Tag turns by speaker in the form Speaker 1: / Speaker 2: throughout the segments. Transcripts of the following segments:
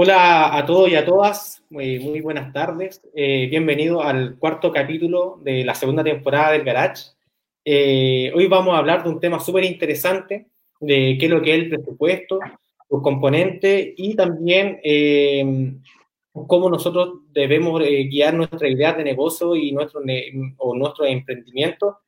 Speaker 1: Hola a todos y a todas, muy, buenas tardes. Eh, bienvenido al cuarto capítulo de la segunda temporada del Garage. Eh, hoy vamos a hablar de un tema súper interesante, de qué es lo que es el presupuesto, sus componentes y también eh, cómo nosotros debemos guiar nuestra idea de negocio y nuestro, o nuestro emprendimiento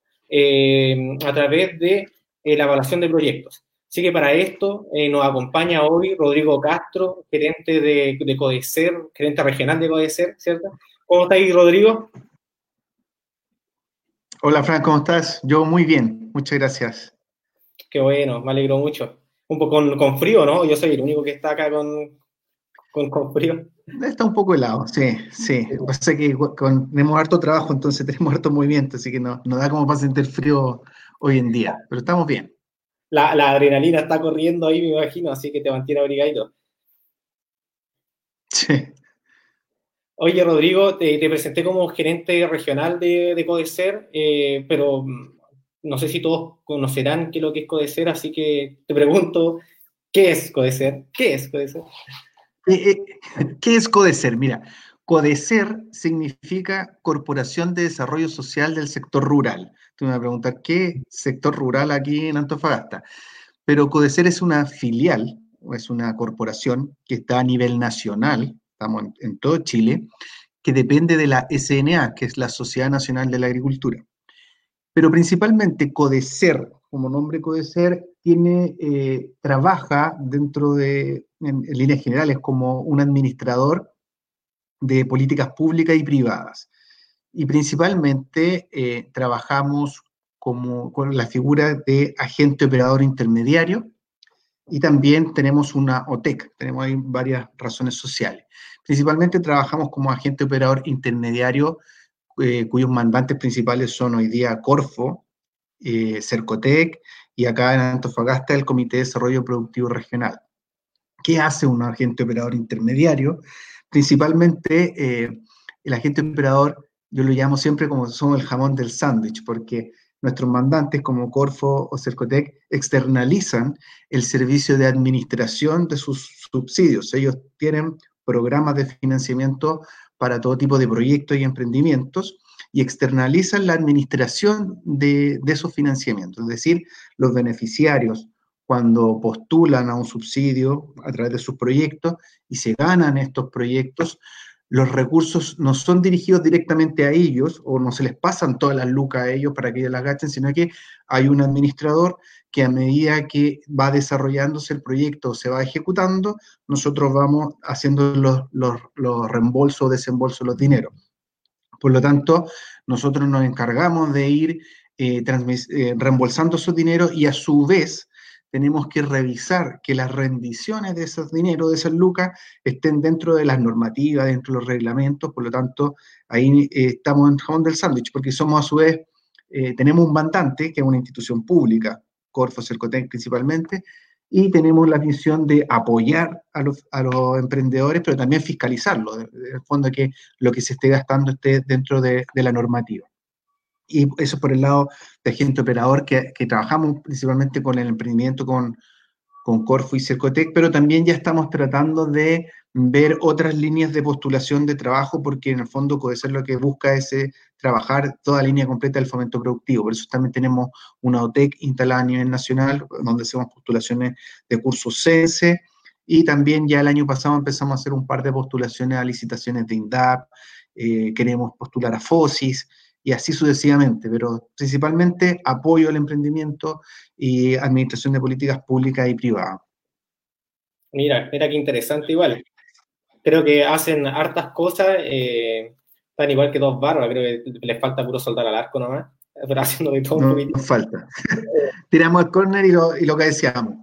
Speaker 1: a través de la evaluación de proyectos. Así que para esto eh, nos acompaña hoy Rodrigo Castro, gerente de, de, Codecer, gerente regional de Codecer, ¿cierto? ¿Cómo estáis, Rodrigo?
Speaker 2: Hola, Fran, ¿cómo estás? Yo muy bien, muchas gracias.
Speaker 1: Qué bueno, me alegro mucho. Un poco con, con frío, ¿no? Yo soy el único que está acá con, con, con frío.
Speaker 2: Está un poco helado, sí, sí. Pasa que tenemos harto trabajo, entonces tenemos harto movimiento, así que no, no da como para sentir frío hoy en día, pero estamos bien
Speaker 1: la, adrenalina está corriendo ahí, me imagino, así que te mantiene abrigadito.
Speaker 2: Sí.
Speaker 1: Oye, Rodrigo, te, presenté como gerente regional de, de Codecer, eh, pero mm, no sé si todos conocerán qué es lo que es Codecer, así que te pregunto, ¿qué es Codecer? ¿Qué es Codecer?
Speaker 2: Eh, eh, ¿Qué es Codecer? Mira, Codecer significa Corporación de Desarrollo Social del Sector Rural. Tú me vas a preguntar, ¿qué sector rural aquí en Antofagasta? Pero Codecer es una filial, es una corporación que está a nivel nacional, estamos en, todo Chile, que depende de la SNA, que es la Sociedad Nacional de la Agricultura. Pero principalmente Codecer, como nombre Codecer, tiene, eh, trabaja dentro de, en líneas generales, como un administrador de políticas públicas y privadas. Y principalmente eh, trabajamos como, con la figura de agente operador intermediario y también tenemos una OTEC, tenemos ahí varias razones sociales. Principalmente trabajamos como agente operador intermediario eh, cuyos mandantes principales son hoy día Corfo, eh, Cercotec y acá en Antofagasta el Comité de Desarrollo Productivo Regional. ¿Qué hace un agente operador intermediario? principalmente eh, el agente operador, yo lo llamo siempre como somos el jamón del sándwich, porque nuestros mandantes como Corfo o Cercotec externalizan el servicio de administración de sus subsidios. Ellos tienen programas de financiamiento para todo tipo de proyectos y emprendimientos y externalizan la administración de, de esos financiamientos, es decir, los beneficiarios cuando postulan a un subsidio a través de sus proyectos y se ganan estos proyectos, los recursos no son dirigidos directamente a ellos o no se les pasan todas las lucas a ellos para que ellos las gasten, sino que hay un administrador que a medida que va desarrollándose el proyecto se va ejecutando, nosotros vamos haciendo los, los, reembolsos o desembolsos de los dineros. Por lo tanto, nosotros nos encargamos de ir eh, eh, reembolsando esos dineros y a su vez tenemos que revisar que las rendiciones de esos dineros, de esas lucas, estén dentro de las normativas, dentro de los reglamentos, por lo tanto, ahí eh, estamos en el jamón del sándwich, porque somos a su vez, eh, tenemos un mandante, que es una institución pública, Corfo, Cercotec principalmente, y tenemos la misión de apoyar a los, a los emprendedores, pero también fiscalizarlo, en el fondo que lo que se esté gastando esté dentro de, de la normativa y eso por el lado de agente operador, que, trabajamos principalmente con el emprendimiento con, con Corfo y Cercotec, pero también ya estamos tratando de ver otras líneas de postulación de trabajo, porque en el fondo ser lo que busca es eh, trabajar toda línea completa del fomento productivo. Por eso también tenemos una OTEC instalada a nivel nacional, donde hacemos postulaciones de cursos CENSE, y también ya el año pasado empezamos a hacer un par de postulaciones a licitaciones de INDAP, eh, queremos postular a FOSIS, y así sucesivamente, pero principalmente apoyo al emprendimiento y administración de políticas públicas y privadas.
Speaker 1: Mira, mira qué interesante igual. Creo que hacen hartas cosas, eh, están igual que dos barbas, creo que les falta puro soldar al arco nomás, pero haciendo de todo
Speaker 2: un poquito. Nos falta. Tiramos el córner y lo, y lo que decíamos.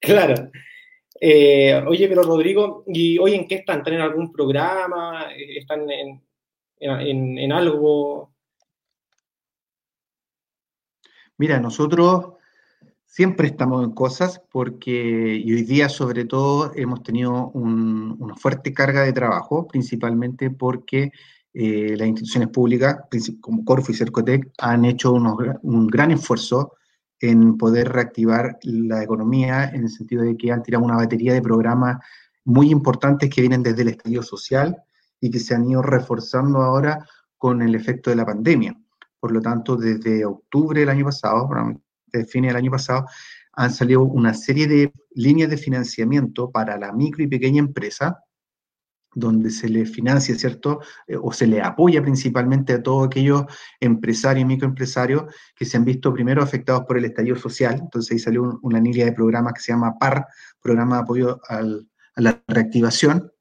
Speaker 1: Claro. Eh, oye, pero Rodrigo, ¿y hoy en qué están? ¿Están en algún programa? ¿Están en, en, algo?
Speaker 2: Mira, nosotros siempre estamos en cosas porque hoy día sobre todo hemos tenido una fuerte carga de trabajo, principalmente porque eh, las instituciones públicas, como Corfo y Cercotec, han hecho un gran esfuerzo en poder reactivar la economía en el sentido de que han tirado una batería de programas muy importantes que vienen desde el estallido social y que se han ido reforzando ahora con el efecto de la pandemia. Por lo tanto, desde octubre del año pasado, desde fines del año pasado, han salido una serie de líneas de financiamiento para la micro y pequeña empresa, donde se le financia, ¿cierto? Eh, o se le apoya principalmente a todos aquellos empresarios y microempresarios que se han visto primero afectados por el estallido social. Entonces ahí salió una línea de programas que se llama PAR, Programa de Apoyo a la Reactivación.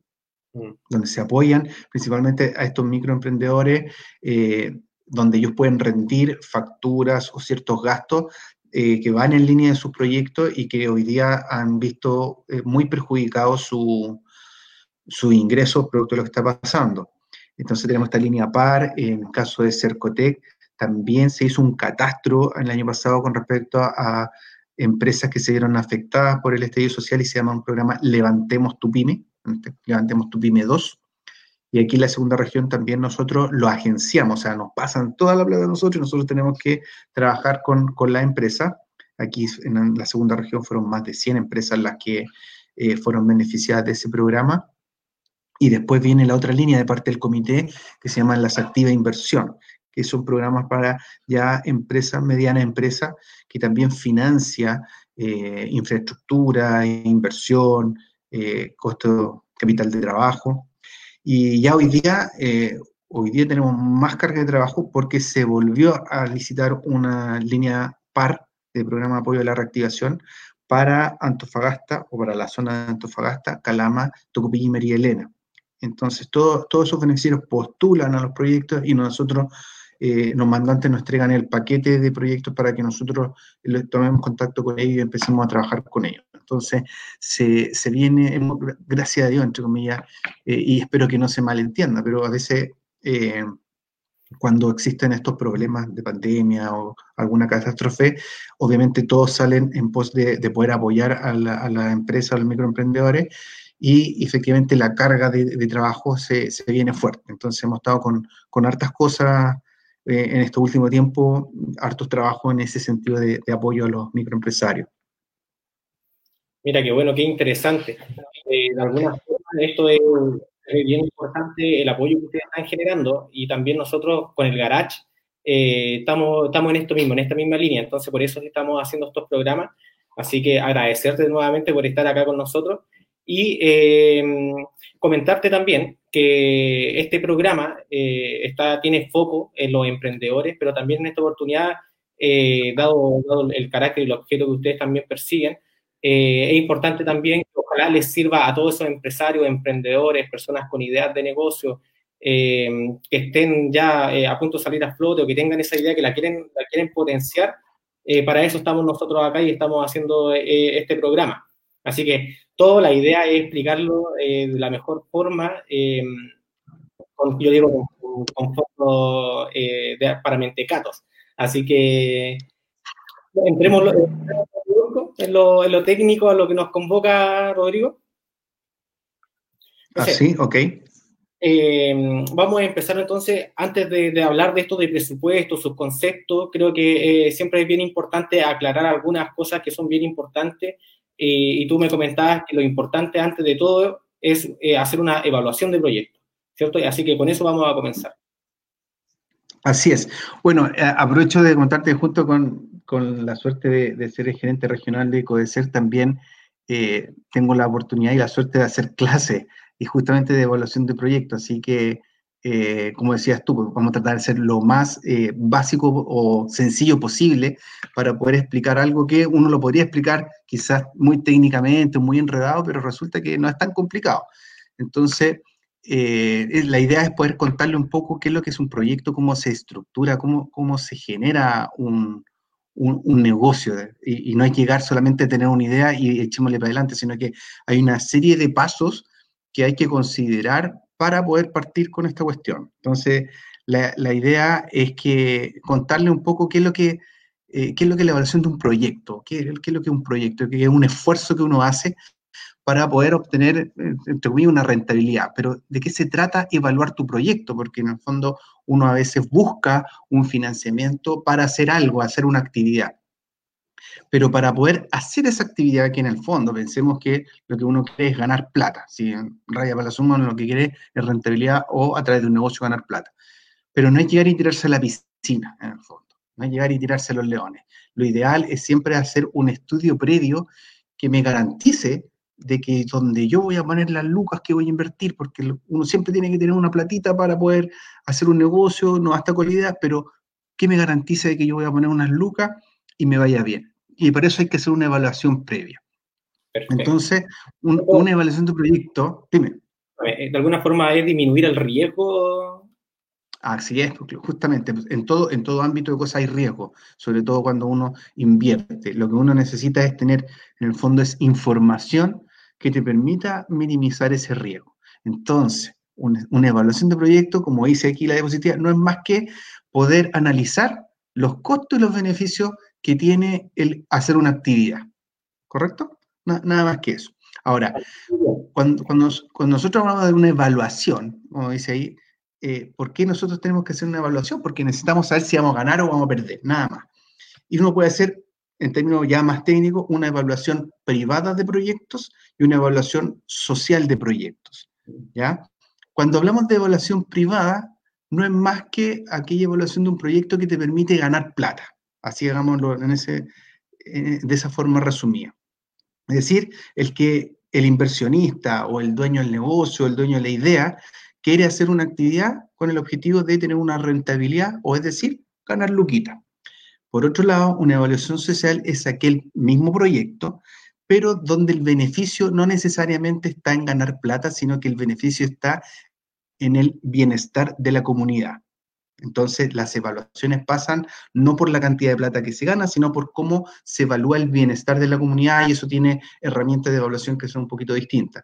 Speaker 2: Donde se apoyan principalmente a estos microemprendedores, eh, donde ellos pueden rendir facturas o ciertos gastos eh, que van en línea de sus proyectos y que hoy día han visto muy perjudicados su sus ingresos producto de lo que está pasando. Entonces tenemos esta línea par, en el caso de Cercotec, también se hizo un catastro el año pasado con respecto a, empresas que se vieron afectadas por el estallido social y se llama un programa Levantemos tu Pyme, Levantemos tu Pyme 2. Y aquí en la segunda región también nosotros lo agenciamos, o sea, nos pasan toda la plata de nosotros y nosotros tenemos que trabajar con, con la empresa. Aquí en la segunda región fueron más de 100 empresas las que eh, fueron beneficiadas de ese programa. Y después viene la otra línea de parte del comité que se llama las activas inversión, que son programas para ya empresas, medianas empresas, que también financia eh, infraestructura, inversión, eh, costo capital de trabajo. Y ya hoy día, eh, hoy día tenemos más carga de trabajo porque se volvió a licitar una línea par de programa de apoyo a la reactivación para Antofagasta o para la zona de Antofagasta, Calama, Tocopilla y María Elena. Entonces, todos esos beneficiarios postulan a los proyectos y nosotros, eh, los mandantes nos entregan el paquete de proyectos para que nosotros tomemos contacto con ellos y empecemos a trabajar con ellos. Entonces, se, viene, gracias a Dios, entre comillas, eh, y espero que no se malentienda, pero a veces eh, cuando existen estos problemas de pandemia o alguna catástrofe, obviamente todos salen en pos de, poder apoyar a la, a la empresa, a los microemprendedores, y efectivamente la carga de, trabajo se, viene fuerte. Entonces hemos estado con, con hartas cosas eh, en este último tiempo, hartos trabajos en ese sentido de, apoyo a los microempresarios.
Speaker 1: Mira, qué bueno, qué interesante. Eh, de alguna forma, esto es, bien importante, el apoyo que ustedes están generando y también nosotros con el Garage eh, estamos, estamos en esto mismo, en esta misma línea. Entonces, por eso estamos haciendo estos programas. Así que agradecerte nuevamente por estar acá con nosotros y eh, comentarte también que este programa eh, está, tiene foco en los emprendedores, pero también en esta oportunidad, eh, dado, el carácter y el objeto que ustedes también persiguen, es importante también que ojalá les sirva a todos esos empresarios, emprendedores, personas con ideas de negocio, que estén ya a punto de salir a flote o que tengan esa idea que la quieren, la quieren potenciar. para eso estamos nosotros acá y estamos haciendo este programa. Así que toda la idea es explicarlo eh, de la mejor forma, eh, con, yo digo, con, con eh, para mentecatos. Así que entremos en lo, en lo, técnico, a lo que nos convoca Rodrigo.
Speaker 2: ah, sí, ok.
Speaker 1: vamos a empezar entonces, antes de, de, hablar de esto de presupuesto, sus conceptos, creo que siempre es bien importante aclarar algunas cosas que son bien importantes y tú me comentabas que lo importante antes de todo es eh, hacer una evaluación del proyecto, ¿cierto? Así que con eso vamos a comenzar.
Speaker 2: Así es. Bueno, eh, aprovecho de contarte junto con, con la suerte de, ser el gerente regional de CODECER, también eh, tengo la oportunidad y la suerte de hacer clase y justamente de evaluación de proyectos, así que eh, como decías tú, pues, vamos a tratar de ser lo más eh, básico o sencillo posible para poder explicar algo que uno lo podría explicar quizás muy técnicamente, muy enredado, pero resulta que no es tan complicado. Entonces, eh, la idea es poder contarle un poco qué es lo que es un proyecto, cómo se estructura, cómo, cómo se genera un, un, negocio. Y, y, no hay que llegar solamente a tener una idea y echémosle para adelante, sino que hay una serie de pasos que hay que considerar para poder partir con esta cuestión. Entonces, la, idea es que contarle un poco qué es lo que, eh, qué es lo que la evaluación de un proyecto, qué, es lo que es un proyecto, qué es un esfuerzo que uno hace para poder obtener, eh, entre comillas, una rentabilidad. Pero ¿de qué se trata evaluar tu proyecto? Porque en el fondo uno a veces busca un financiamiento para hacer algo, hacer una actividad. Pero para poder hacer esa actividad que en el fondo pensemos que lo que uno quiere es ganar plata, si raya para la suma lo que quiere es rentabilidad o a través de un negocio ganar plata. Pero no es llegar y tirarse a la piscina en el fondo, no es llegar y tirarse a los leones. Lo ideal es siempre hacer un estudio previo que me garantice de que donde yo voy a poner las lucas que voy a invertir, porque uno siempre tiene que tener una platita para poder hacer un negocio, no hasta con ideas, pero ¿qué me garantiza de que yo voy a poner unas lucas y me vaya bien? Y para eso hay que hacer una evaluación previa. Entonces, una evaluación de proyecto, dime.
Speaker 1: Eh, de alguna forma es disminuir el riesgo.
Speaker 2: Así es, porque justamente en todo, en todo ámbito de cosas hay riesgo, sobre todo cuando uno invierte. Lo que uno necesita es tener, en el fondo, es información que te permita minimizar ese riesgo. Entonces, una, evaluación de proyecto, como dice aquí la diapositiva, no es más que poder analizar los costos y los beneficios que tiene el hacer una actividad. ¿Correcto? nada más que eso. Ahora, cuando, cuando, nosotros hablamos de una evaluación, como dice ahí, eh, ¿por qué nosotros tenemos que hacer una evaluación? Porque necesitamos saber si vamos a ganar o vamos a perder, nada más. Y uno puede hacer en términos ya más técnicos, una evaluación privada de proyectos y una evaluación social de proyectos. ¿ya? Cuando hablamos de evaluación privada, no es más que aquella evaluación de un proyecto que te permite ganar plata. Así hagámoslo en ese, de esa forma resumida. Es decir, el que el inversionista o el dueño del negocio, el dueño de la idea, quiere hacer una actividad con el objetivo de tener una rentabilidad, o es decir, ganar luquita. Por otro lado, una evaluación social es aquel mismo proyecto, pero donde el beneficio no necesariamente está en ganar plata, sino que el beneficio está en el bienestar de la comunidad. Entonces, las evaluaciones pasan no por la cantidad de plata que se gana, sino por cómo se evalúa el bienestar de la comunidad y eso tiene herramientas de evaluación que son un poquito distintas.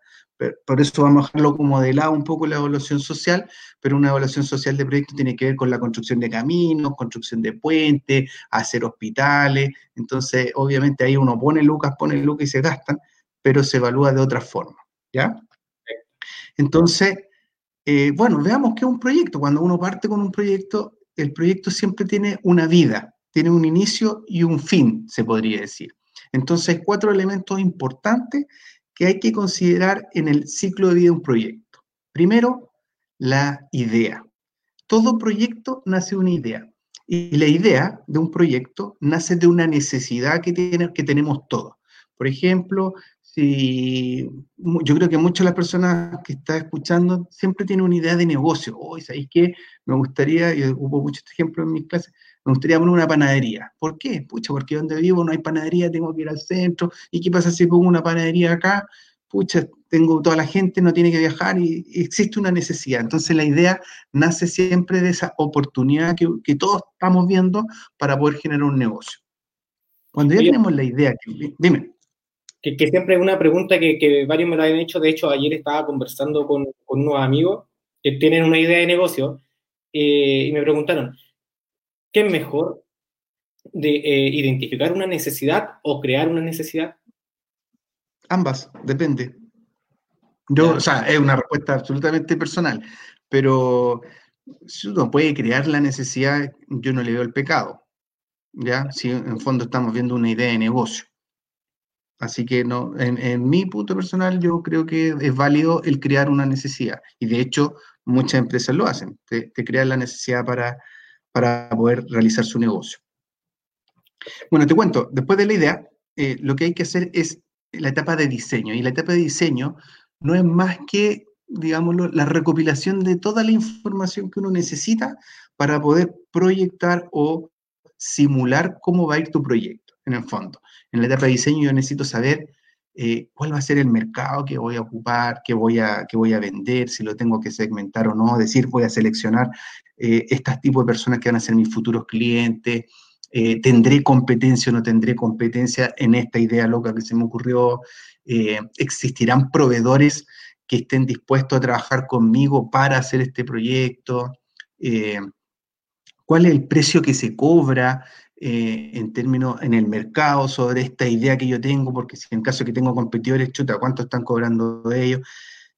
Speaker 2: por eso vamos a dejarlo como de lado un poco la evaluación social, pero una evaluación social de proyecto tiene que ver con la construcción de caminos, construcción de puentes, hacer hospitales. Entonces, obviamente ahí uno pone lucas, pone lucas y se gastan, pero se evalúa de otra forma. ¿Ya? Entonces, eh, bueno, veamos qué es un proyecto. Cuando uno parte con un proyecto, el proyecto siempre tiene una vida, tiene un inicio y un fin, se podría decir. Entonces, cuatro elementos importantes que hay que considerar en el ciclo de vida de un proyecto. Primero, la idea. Todo proyecto nace de una idea. Y la idea de un proyecto nace de una necesidad que, que tenemos todos. Por ejemplo, Sí, yo creo que muchas de las personas que están escuchando siempre tienen una idea de negocio. Hoy, ¿sabéis qué? Me gustaría, y hubo muchos ejemplos en mis clases, me gustaría poner una panadería. ¿Por qué? Pucha, porque donde vivo no hay panadería, tengo que ir al centro. ¿Y qué pasa si pongo una panadería acá? Pucha, tengo toda la gente, no tiene que viajar y, existe una necesidad. Entonces la idea nace siempre de esa oportunidad que, que todos estamos viendo para poder generar un negocio. Cuando ya tenemos la idea, dime
Speaker 1: que, siempre es una pregunta que, varios me lo han hecho. De hecho, ayer estaba conversando con, unos amigos que tienen una idea de negocio eh, y me preguntaron, ¿qué es mejor de eh, identificar una necesidad o crear una necesidad?
Speaker 2: Ambas, depende. Yo, o sea, es una respuesta absolutamente personal, pero si uno puede crear la necesidad, yo no le veo el pecado, ¿ya? Si en fondo estamos viendo una idea de negocio. Así que no, en, mi punto personal yo creo que es válido el crear una necesidad. Y de hecho muchas empresas lo hacen, te, crean la necesidad para, para poder realizar su negocio. Bueno, te cuento, después de la idea, eh, lo que hay que hacer es la etapa de diseño. Y la etapa de diseño no es más que, digámoslo, la recopilación de toda la información que uno necesita para poder proyectar o simular cómo va a ir tu proyecto, en el fondo. En la etapa de diseño yo necesito saber eh, cuál va a ser el mercado que voy a ocupar, qué voy a, voy a vender, si lo tengo que segmentar o no, decir, voy a seleccionar eh, tipos de personas que van a ser mis futuros clientes, eh, tendré competencia o no tendré competencia en esta idea loca que se me ocurrió, existirán proveedores que estén dispuestos a trabajar conmigo para hacer este proyecto, cuál es el precio que se cobra, eh, en términos en el mercado sobre esta idea que yo tengo, porque si en caso que tengo competidores, chuta, ¿cuánto están cobrando ellos?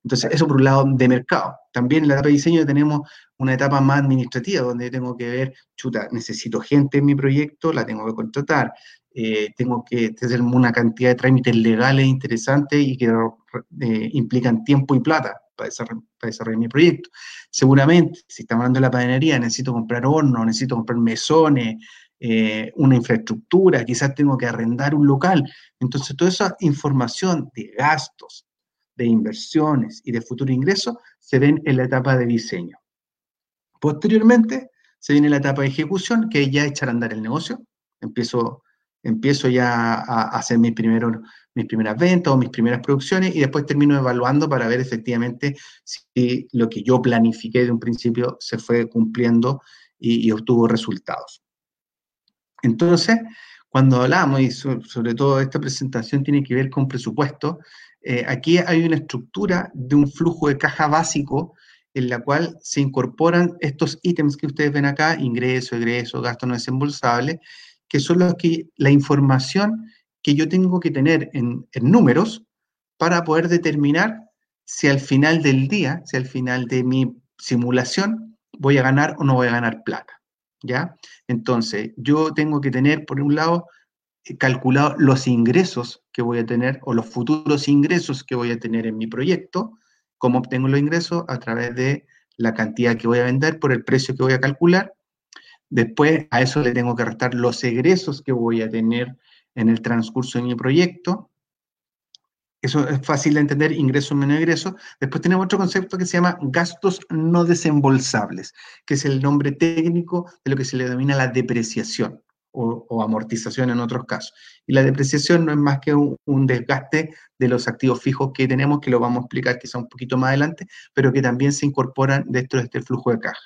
Speaker 2: Entonces, eso por un lado de mercado. También en la etapa de diseño tenemos una etapa más administrativa, donde tengo que ver, chuta, necesito gente en mi proyecto, la tengo que contratar. eh, tengo que hacer una cantidad de trámites legales interesantes y que eh, implican tiempo y plata para desarrollar, mi proyecto. Seguramente, si estamos hablando de la panadería, necesito comprar hornos, necesito comprar mesones, eh, una infraestructura, quizás tengo que arrendar un local. Entonces, toda esa información de gastos, de inversiones y de futuro ingreso se ven en la etapa de diseño. Posteriormente, se viene la etapa de ejecución, que ya echar a andar el negocio. Empiezo empiezo ya a, hacer mis, primeros, mis primeras ventas o mis primeras producciones y después termino evaluando para ver efectivamente si lo que yo planifiqué de un principio se fue cumpliendo y, obtuvo resultados. Entonces, cuando hablamos, y sobre, todo esta presentación tiene que ver con presupuesto, eh, aquí hay una estructura de un flujo de caja básico en la cual se incorporan estos ítems que ustedes ven acá, ingreso, egreso, gasto no desembolsable, que son los que, la información que yo tengo que tener en, números para poder determinar si al final del día, si al final de mi simulación, voy a ganar o no voy a ganar plata. ¿Ya? Entonces, yo tengo que tener, por un lado, eh, calculado los ingresos que voy a tener o los futuros ingresos que voy a tener en mi proyecto. ¿Cómo obtengo los ingresos? A través de la cantidad que voy a vender por el precio que voy a calcular Después a eso le tengo que restar los egresos que voy a tener en el transcurso de mi proyecto. Eso es fácil de entender, ingreso menos ingreso. Después tenemos otro concepto que se llama gastos no desembolsables, que es el nombre técnico de lo que se le denomina la depreciación o, amortización en otros casos. Y la depreciación no es más que un, desgaste de los activos fijos que tenemos, que lo vamos a explicar quizá un poquito más adelante, pero que también se incorporan dentro de este flujo de caja.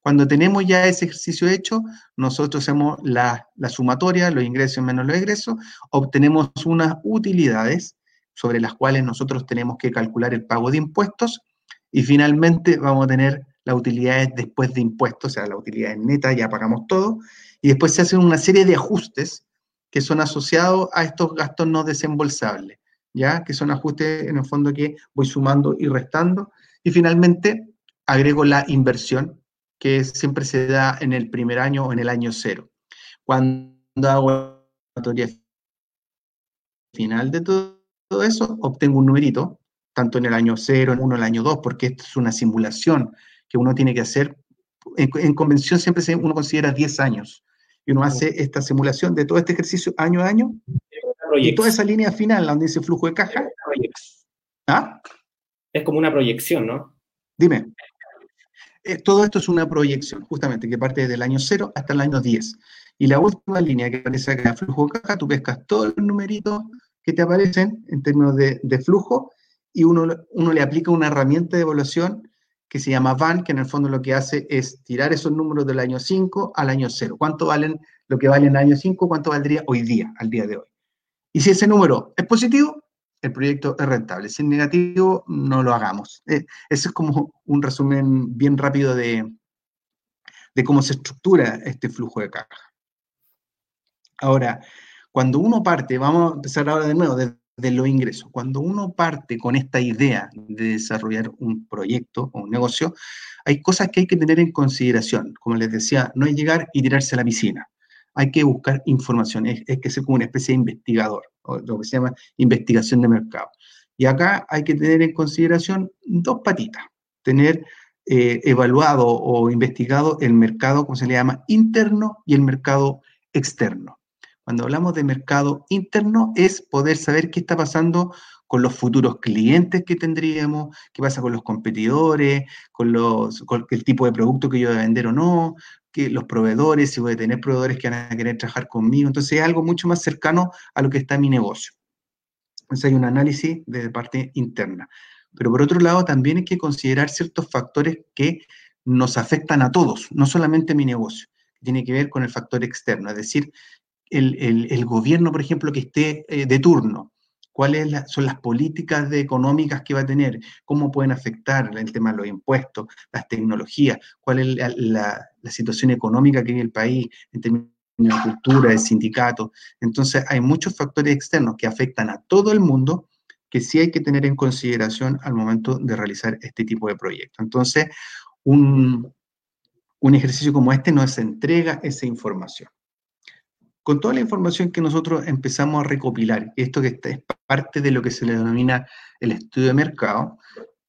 Speaker 2: Cuando tenemos ya ese ejercicio hecho, nosotros hacemos la, sumatoria, los ingresos menos los egresos, obtenemos unas utilidades sobre las cuales nosotros tenemos que calcular el pago de impuestos y finalmente vamos a tener las utilidades después de impuestos, o sea, las utilidades netas, ya pagamos todo, y después se hacen una serie de ajustes que son asociados a estos gastos no desembolsables, ¿ya? Que son ajustes en el fondo que voy sumando y restando, y finalmente agrego la inversión, que siempre se da en el primer año o en el año cero. Cuando hago la final de todo, eso, obtengo un numerito, tanto en el año cero, en uno, en el año dos, porque esto es una simulación que uno tiene que hacer. En, convención siempre uno considera 10 años y uno hace esta simulación de todo este ejercicio año a año y toda esa línea final donde dice flujo de caja.
Speaker 1: ¿Ah? Es como una proyección, ¿no?
Speaker 2: Dime. Eh, todo esto es una proyección, justamente, que parte desde el año 0 hasta el año 10. Y la última línea que aparece acá, flujo de caja, tú pescas todos los numeritos que te aparecen en términos de, flujo y uno, uno, le aplica una herramienta de evaluación que se llama VAN, que en el fondo lo que hace es tirar esos números del año 5 al año 0. ¿Cuánto valen lo que vale en el año 5? ¿Cuánto valdría hoy día, al día de hoy? Y si ese número es positivo, el proyecto es rentable. Si es negativo, no lo hagamos. Eh, ese es como un resumen bien rápido de, de cómo se estructura este flujo de caja. Ahora, cuando uno parte, vamos a empezar ahora de nuevo desde de los ingresos, cuando uno parte con esta idea de desarrollar un proyecto o un negocio, hay cosas que hay que tener en consideración. Como les decía, no es llegar y tirarse a la piscina hay que buscar información, es, que ser como una especie de investigador, o lo que se llama investigación de mercado. Y acá hay que tener en consideración dos patitas, tener eh, evaluado o investigado el mercado, como se le llama, interno y el mercado externo. Cuando hablamos de mercado interno es poder saber qué está pasando con los futuros clientes que tendríamos, qué pasa con los competidores, con, los, el tipo de producto que yo voy a vender o no, que los proveedores, si voy a tener proveedores que van a querer trabajar conmigo. Entonces es algo mucho más cercano a lo que está mi negocio. Entonces hay un análisis de parte interna. Pero por otro lado, también hay que considerar ciertos factores que nos afectan a todos, no solamente a mi negocio. Tiene que ver con el factor externo, es decir, el, gobierno, por ejemplo, que esté eh, de turno, cuáles son las políticas económicas que va a tener, cómo pueden afectar el tema de los impuestos, las tecnologías, cuál es la, situación económica que vive el país en términos de cultura, de sindicatos. Entonces, hay muchos factores externos que afectan a todo el mundo que sí hay que tener en consideración al momento de realizar este tipo de proyectos. Entonces, un, un ejercicio como este nos entrega esa información. Con toda la información que nosotros empezamos a recopilar, esto que es parte de lo que se le denomina el estudio de mercado,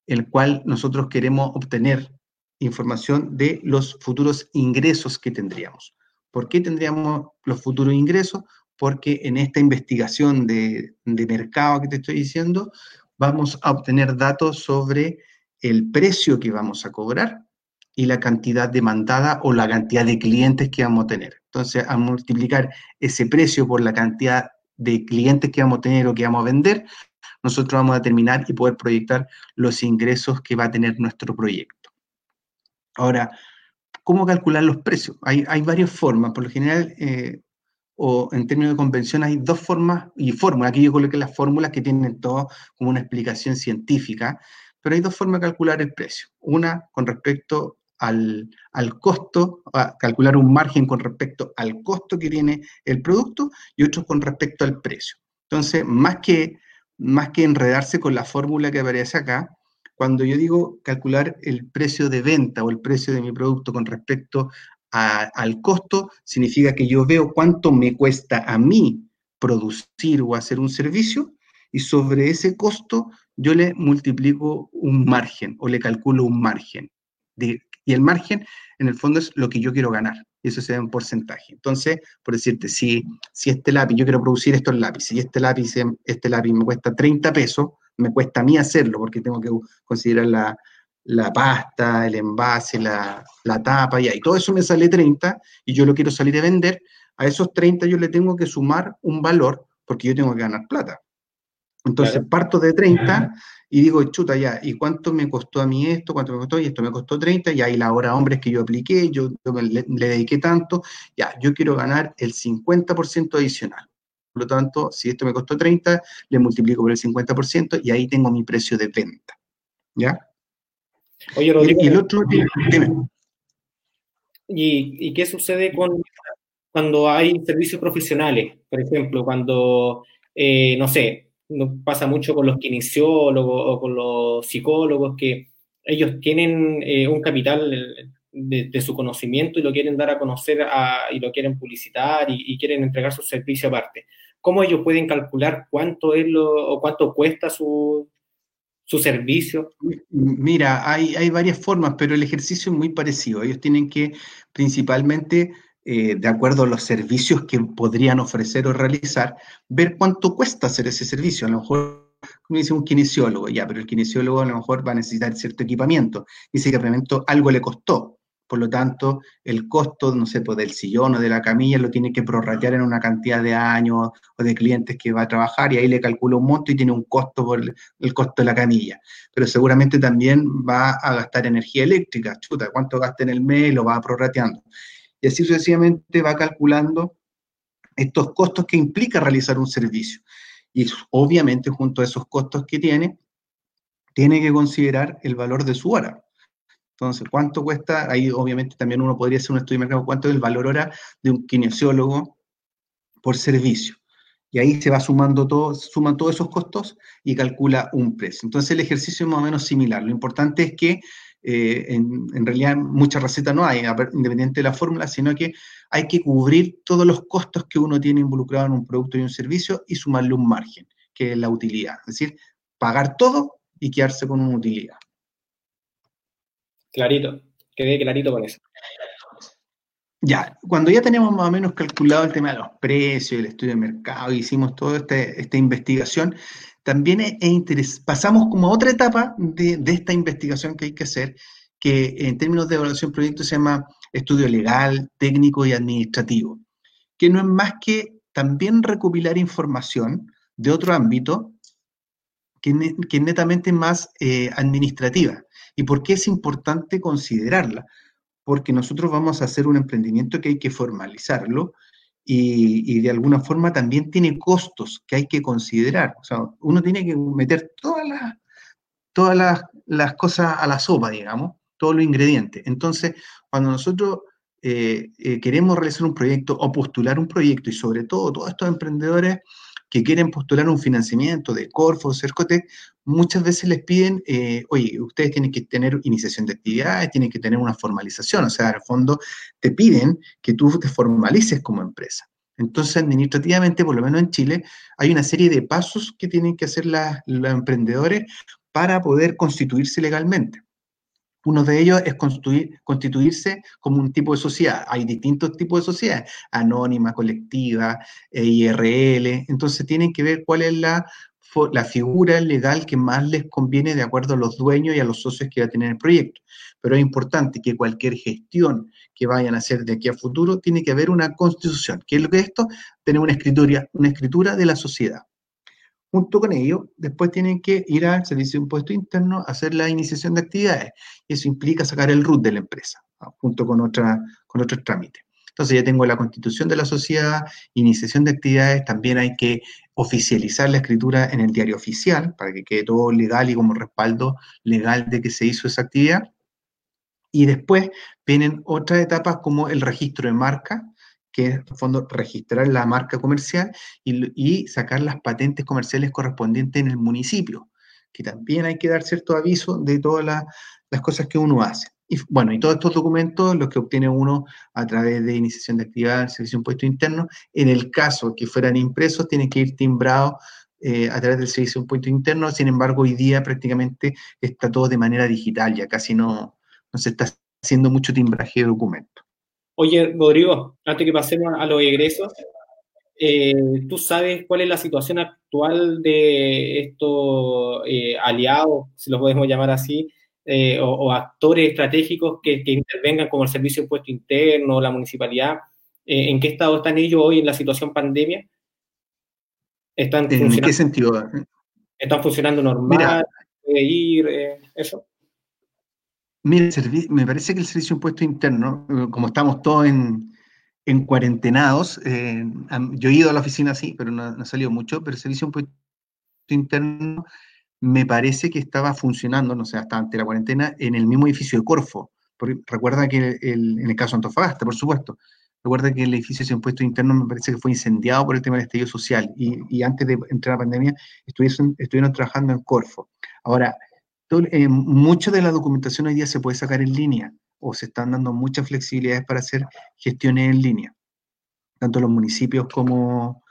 Speaker 2: el cual nosotros queremos obtener información de los futuros ingresos que tendríamos. ¿Por qué tendríamos los futuros ingresos? Porque en esta investigación de, mercado que te estoy diciendo, vamos a obtener datos sobre el precio que vamos a cobrar y la cantidad demandada o la cantidad de clientes que vamos a tener. Entonces, a multiplicar ese precio por la cantidad de clientes que vamos a tener o que vamos a vender, nosotros vamos a determinar y poder proyectar los ingresos que va a tener nuestro proyecto. Ahora, ¿cómo calcular los precios? Hay, varias formas. Por lo general, eh, o en términos de convención, hay dos formas y fórmulas. Aquí yo coloqué las fórmulas que tienen todo como una explicación científica, pero hay dos formas de calcular el precio. Una con respecto al, costo, a calcular un margen con respecto al costo que tiene el producto y otro con respecto al precio. Entonces, más que, más que enredarse con la fórmula que aparece acá, cuando yo digo calcular el precio de venta o el precio de mi producto con respecto al costo, significa que yo veo cuánto me cuesta a mí producir o hacer un servicio y sobre ese costo yo le multiplico un margen o le calculo un margen. De, y el margen, en el fondo, es lo que yo quiero ganar. Y eso se da en porcentaje. Entonces, por decirte, si, si este lápiz, yo quiero producir estos lápices, y este lápiz, este lápiz me cuesta 30 pesos, me cuesta a mí hacerlo, porque tengo que considerar la, la pasta, el envase, la, la, tapa, y todo eso me sale 30, y yo lo quiero salir a vender, a esos 30 yo le tengo que sumar un valor, porque yo tengo que ganar plata. Entonces parto de 30 y digo, chuta, ya, ¿y cuánto me costó a mí esto? ¿Cuánto me costó? Y esto me costó 30, y ahí la hora hombres que yo apliqué, yo, le, dediqué tanto, ya, yo quiero ganar el 50% adicional. Por lo tanto, si esto me costó 30, le multiplico por el 50% y ahí tengo mi precio de venta. ¿Ya?
Speaker 1: Oye, Rodrigo. Y, el otro, dime. ¿Y, ¿Y qué sucede con cuando hay servicios profesionales? Por ejemplo, cuando, eh, no sé, nos pasa mucho con los kinesiólogos o con los psicólogos que ellos tienen eh, un capital de, su conocimiento y lo quieren dar a conocer y lo quieren publicitar y, quieren entregar su servicio aparte. ¿Cómo ellos pueden calcular cuánto es lo o cuánto cuesta su, su servicio?
Speaker 2: Mira, hay, hay varias formas, pero el ejercicio es muy parecido. Ellos tienen que principalmente eh, de acuerdo a los servicios que podrían ofrecer o realizar, ver cuánto cuesta hacer ese servicio. A lo mejor, como dice un kinesiólogo, ya, pero el kinesiólogo a lo mejor va a necesitar cierto equipamiento. Y ese equipamiento algo le costó. Por lo tanto, el costo, no sé, pues del sillón o de la camilla lo tiene que prorratear en una cantidad de años o de clientes que va a trabajar y ahí le calcula un monto y tiene un costo por el costo de la camilla. Pero seguramente también va a gastar energía eléctrica. Chuta, ¿cuánto gasta en el mes? Lo va prorrateando y así sucesivamente va calculando estos costos que implica realizar un servicio. Y obviamente junto a esos costos que tiene, tiene que considerar el valor de su hora. Entonces, ¿cuánto cuesta? Ahí obviamente también uno podría hacer un estudio de mercado, ¿cuánto es el valor hora de un kinesiólogo por servicio? Y ahí se va sumando todo, suman todos esos costos y calcula un precio. Entonces el ejercicio es más o menos similar. Lo importante es que eh, en, realidad mucha receta no hay, independiente de la fórmula, sino que hay que cubrir todos los costos que uno tiene involucrado en un producto y un servicio y sumarle un margen, que es la utilidad. Es decir, pagar todo y quedarse con una utilidad.
Speaker 1: Clarito, quedé clarito con eso.
Speaker 2: Ya, cuando ya tenemos más o menos calculado el tema de los precios, el estudio de mercado, hicimos toda este, esta investigación, también pasamos como a otra etapa de, esta investigación que hay que hacer, que en términos de evaluación de proyecto se llama estudio legal, técnico y administrativo, que no es más que también recopilar información de otro ámbito que, es netamente más eh, administrativa. ¿Y por qué es importante considerarla? Porque nosotros vamos a hacer un emprendimiento que hay que formalizarlo y, de alguna forma también tiene costos que hay que considerar. O sea, uno tiene que meter todas las, todas las, cosas a la sopa, digamos, todos los ingredientes. Entonces, cuando nosotros eh, eh, queremos realizar un proyecto o postular un proyecto, y sobre todo todos estos emprendedores que quieren postular un financiamiento de Corfo, Cercotec, muchas veces les piden, eh, oye, ustedes tienen que tener iniciación de actividades, tienen que tener una formalización, o sea, al fondo te piden que tú te formalices como empresa. Entonces, administrativamente, por lo menos en Chile, hay una serie de pasos que tienen que hacer los emprendedores para poder constituirse legalmente. Uno de ellos es constituirse como un tipo de sociedad. Hay distintos tipos de sociedades, anónima, colectiva, e IRL. Entonces tienen que ver cuál es la, la figura legal que más les conviene de acuerdo a los dueños y a los socios que va a tener el proyecto. Pero es importante que cualquier gestión que vayan a hacer de aquí a futuro tiene que haber una constitución. ¿Qué es lo que es esto? Tener una escritura, una escritura de la sociedad. Junto con ello, después tienen que ir al Servicio de Impuesto Interno a hacer la iniciación de actividades. Y eso implica sacar el RUT de la empresa, junto con, otra, con otros trámites. Entonces ya tengo la constitución de la sociedad, iniciación de actividades, también hay que oficializar la escritura en el diario oficial para que quede todo legal y como respaldo legal de que se hizo esa actividad. Y después vienen otras etapas como el registro de marca, que es, en fondo, registrar la marca comercial y, sacar las patentes comerciales correspondientes en el municipio, que también hay que dar cierto aviso de todas las cosas que uno hace. Y bueno, y todos estos documentos los que obtiene uno a través de iniciación de actividad, servicio de impuesto interno, en el caso que fueran impresos, tienen que ir timbrados eh, a través del servicio de impuesto interno, sin embargo, hoy día prácticamente está todo de manera digital, ya casi no, no se está haciendo mucho timbraje de documentos.
Speaker 1: Oye, Rodrigo, antes que pasemos a los egresos, eh, ¿tú sabes cuál es la situación actual de estos eh, aliados, si los podemos llamar así, eh, o, actores estratégicos que, intervengan como el Servicio de Impuesto Interno, la municipalidad? ¿En qué estado están ellos hoy en la situación pandemia?
Speaker 2: ¿Están ¿En qué sentido?
Speaker 1: ¿Están funcionando normal? ¿Puede ir? ¿Eso?
Speaker 2: Mire, me parece que el Servicio de Impuesto Interno, eh, como estamos todos en, en cuarentenados, eh, yo he ido a la oficina sí, pero no, ha salido mucho, pero el Servicio de Impuesto Interno me parece que estaba funcionando, no sé, hasta antes de la cuarentena, en el mismo edificio de Corfo. Porque recuerda que en el caso de Antofagasta, por supuesto, recuerda que el edificio de impuesto interno me parece que fue incendiado por el tema del estallido social y, y antes de entrar la pandemia estuvieron, estuvieron trabajando en Corfo. Ahora, eh, de la documentación hoy día se puede sacar en línea o se están dando muchas flexibilidades para hacer gestiones en línea, tanto los municipios como,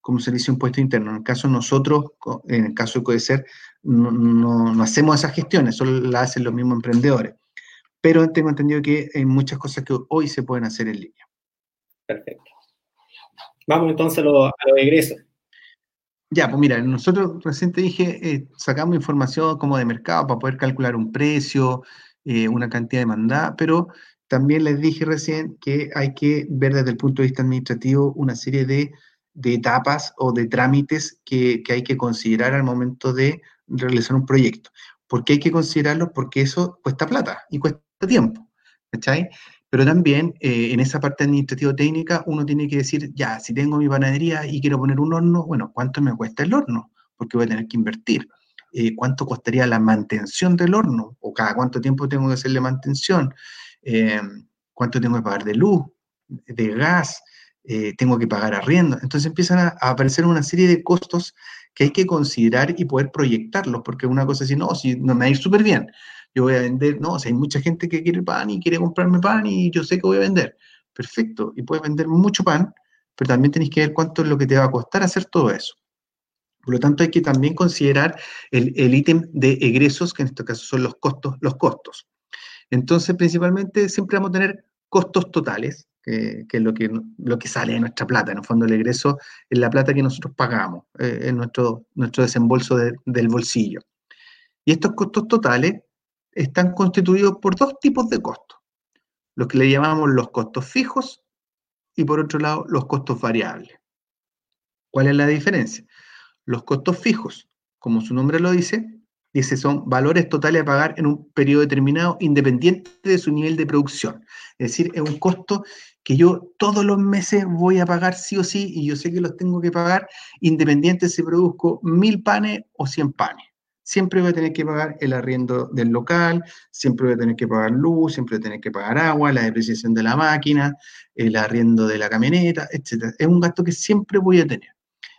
Speaker 2: como Servicio de Impuesto Interno. En el caso de nosotros, en el caso de CODECER, no, no, hacemos esas gestiones, solo las hacen los mismos emprendedores. Pero tengo entendido que hay muchas cosas que hoy se pueden hacer en línea.
Speaker 1: Perfecto. Vamos entonces a los egresos.
Speaker 2: Ya, pues mira, nosotros recién te dije, eh, sacamos información como de mercado para poder calcular un precio, eh, una cantidad de mandada, pero también les dije recién que hay que ver desde el punto de vista administrativo una serie de, etapas o de trámites que, que, hay que considerar al momento de realizar un proyecto. ¿Por qué hay que considerarlos? Porque eso cuesta plata y cuesta tiempo. ¿Cachai? Pero también eh, en esa parte administrativo-técnica uno tiene que decir, ya, si tengo mi panadería y quiero poner un horno, bueno, ¿cuánto me cuesta el horno? Porque voy a tener que invertir. Eh, ¿Cuánto costaría la mantención del horno? ¿O cada cuánto tiempo tengo que hacerle mantención? Eh, ¿Cuánto tengo que pagar de luz, de gas? ¿Tengo que pagar arriendo? Entonces empiezan a, aparecer una serie de costos que hay que considerar y poder proyectarlos, porque una cosa es decir, no, si no me va a ir súper bien, yo voy a vender, no, o sea, hay mucha gente que quiere pan y quiere comprarme pan y yo sé que voy a vender. Perfecto, y puedes vender mucho pan, pero también tenéis que ver cuánto es lo que te va a costar hacer todo eso. Por lo tanto, hay que también considerar el ítem de egresos, que en este caso son los costos, los costos. Entonces, principalmente, siempre vamos a tener costos totales, que, es lo que, lo que sale de nuestra plata. En el fondo, el egreso es la plata que nosotros pagamos, eh, en nuestro, nuestro desembolso del bolsillo. Y estos costos totales están constituidos por dos tipos de costos, los que le llamamos los costos fijos y por otro lado los costos variables. ¿Cuál es la diferencia? Los costos fijos, como su nombre lo dice, dice son valores totales a pagar en un periodo determinado independiente de su nivel de producción. Es decir, es un costo que yo todos los meses voy a pagar sí o sí y yo sé que los tengo que pagar independiente si produzco mil panes o cien panes siempre voy a tener que pagar el arriendo del local, siempre voy a tener que pagar luz, siempre voy a tener que pagar agua, la depreciación de la máquina, el arriendo de la camioneta, etc. Es un gasto que siempre voy a tener.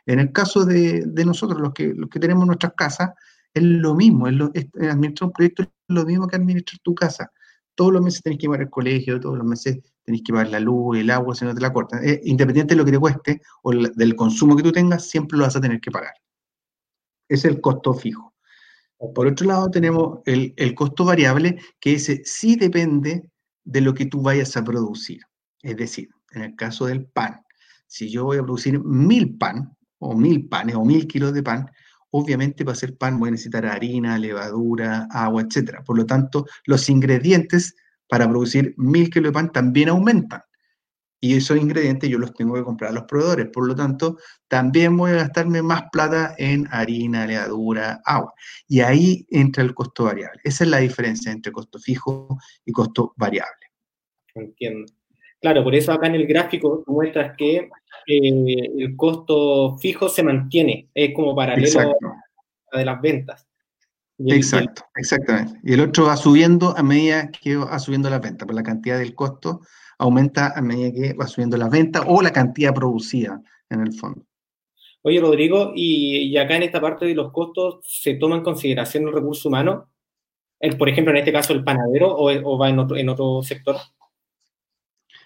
Speaker 2: En el caso de, nosotros, los que, los que tenemos nuestras casas, es lo mismo, es administrar un proyecto es lo mismo que administrar tu casa. Todos los meses tenés que pagar el colegio, todos los meses tenés que pagar la luz, el agua, si no te la cortan. Eh, independiente de lo que te cueste o del consumo que tú tengas, siempre lo vas a tener que pagar. Es el costo fijo. Por otro lado, tenemos el, costo variable, que ese sí depende de lo que tú vayas a producir. Es decir, en el caso del pan, si yo voy a producir mil pan, o mil panes, o mil kilos de pan, obviamente para hacer pan voy a necesitar harina, levadura, agua, etc. Por lo tanto, los ingredientes para producir mil kilos de pan también aumentan. Y esos ingredientes yo los tengo que comprar a los proveedores. Por lo tanto, también voy a gastarme más plata en harina, levadura, agua. Y ahí entra el costo variable. Esa es la diferencia entre costo fijo y costo variable.
Speaker 1: Entiendo. Claro, por eso acá en el gráfico muestras que eh, el costo fijo se mantiene, es como paralelo a de las ventas.
Speaker 2: Exacto, exactamente. Y el otro va subiendo a medida que va subiendo la venta, por la cantidad del costo aumenta a medida que va subiendo la venta o la cantidad producida en el fondo.
Speaker 1: Oye, Rodrigo, y, acá en esta parte de los costos, ¿se toma en consideración el recurso humano? El, por ejemplo, en este caso, el panadero o, o va en otro, en otro sector?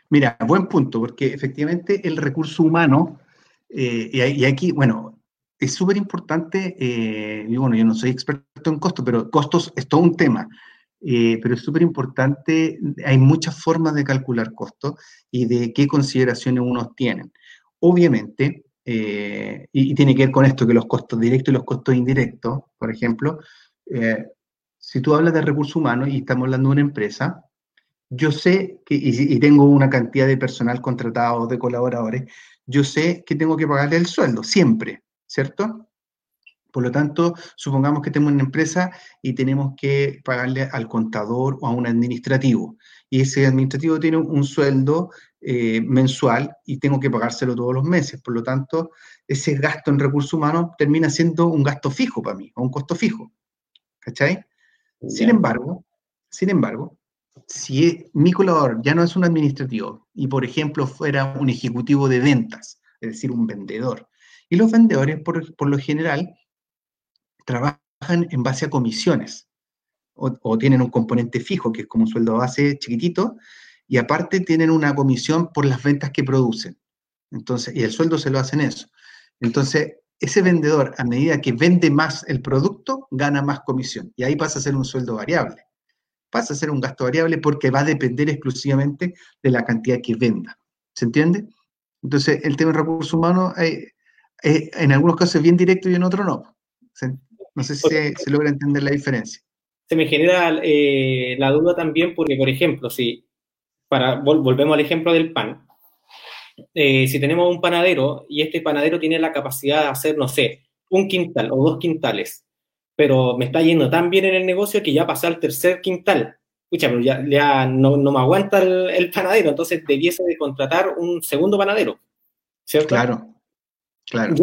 Speaker 2: Mira, buen punto, porque efectivamente el recurso humano, eh, y, aquí, bueno, es súper importante, eh, y bueno, yo no soy experto en costos, pero costos es todo un tema, eh, pero es súper importante, hay muchas formas de calcular costos y de qué consideraciones unos tienen. Obviamente, y, y, tiene que ver con esto, que los costos directos y los costos indirectos, por ejemplo, si tú hablas de recursos humanos y estamos hablando de una empresa, yo sé que, y, tengo una cantidad de personal contratado, de colaboradores, yo sé que tengo que pagarle el sueldo, siempre, ¿cierto? Por lo tanto, supongamos que tenemos una empresa y tenemos que pagarle al contador o a un administrativo. Y ese administrativo tiene un sueldo eh, mensual y tengo que pagárselo todos los meses. Por lo tanto, ese gasto en recursos humanos termina siendo un gasto fijo para mí, o un costo fijo. ¿Cachai? Sin embargo, sin embargo, si mi colaborador ya no es un administrativo y, por ejemplo, fuera un ejecutivo de ventas, es decir, un vendedor, y los vendedores, por, lo general, trabajan en base a comisiones o, tienen un componente fijo, que es como un sueldo base chiquitito, y aparte tienen una comisión por las ventas que producen. Entonces, y el sueldo se lo hacen eso. Entonces, ese vendedor, a medida que vende más el producto, gana más comisión. Y ahí pasa a ser un sueldo variable pasa a ser un gasto variable porque va a depender exclusivamente de la cantidad que venda. ¿Se entiende? Entonces, el tema de recursos humanos eh, eh, en algunos casos es bien directo y en otros no. No sé si se, logra entender la diferencia.
Speaker 1: Se me genera eh, la duda también porque, por ejemplo, si para volvemos al ejemplo del pan, si tenemos un panadero y este panadero tiene la capacidad de hacer, no sé, un quintal o dos quintales, pero me está yendo tan bien en el negocio que ya pasé al tercer quintal. Escucha, pero ya, no, me aguanta el, panadero, entonces debiese de contratar un segundo panadero, ¿cierto?
Speaker 2: Claro, claro.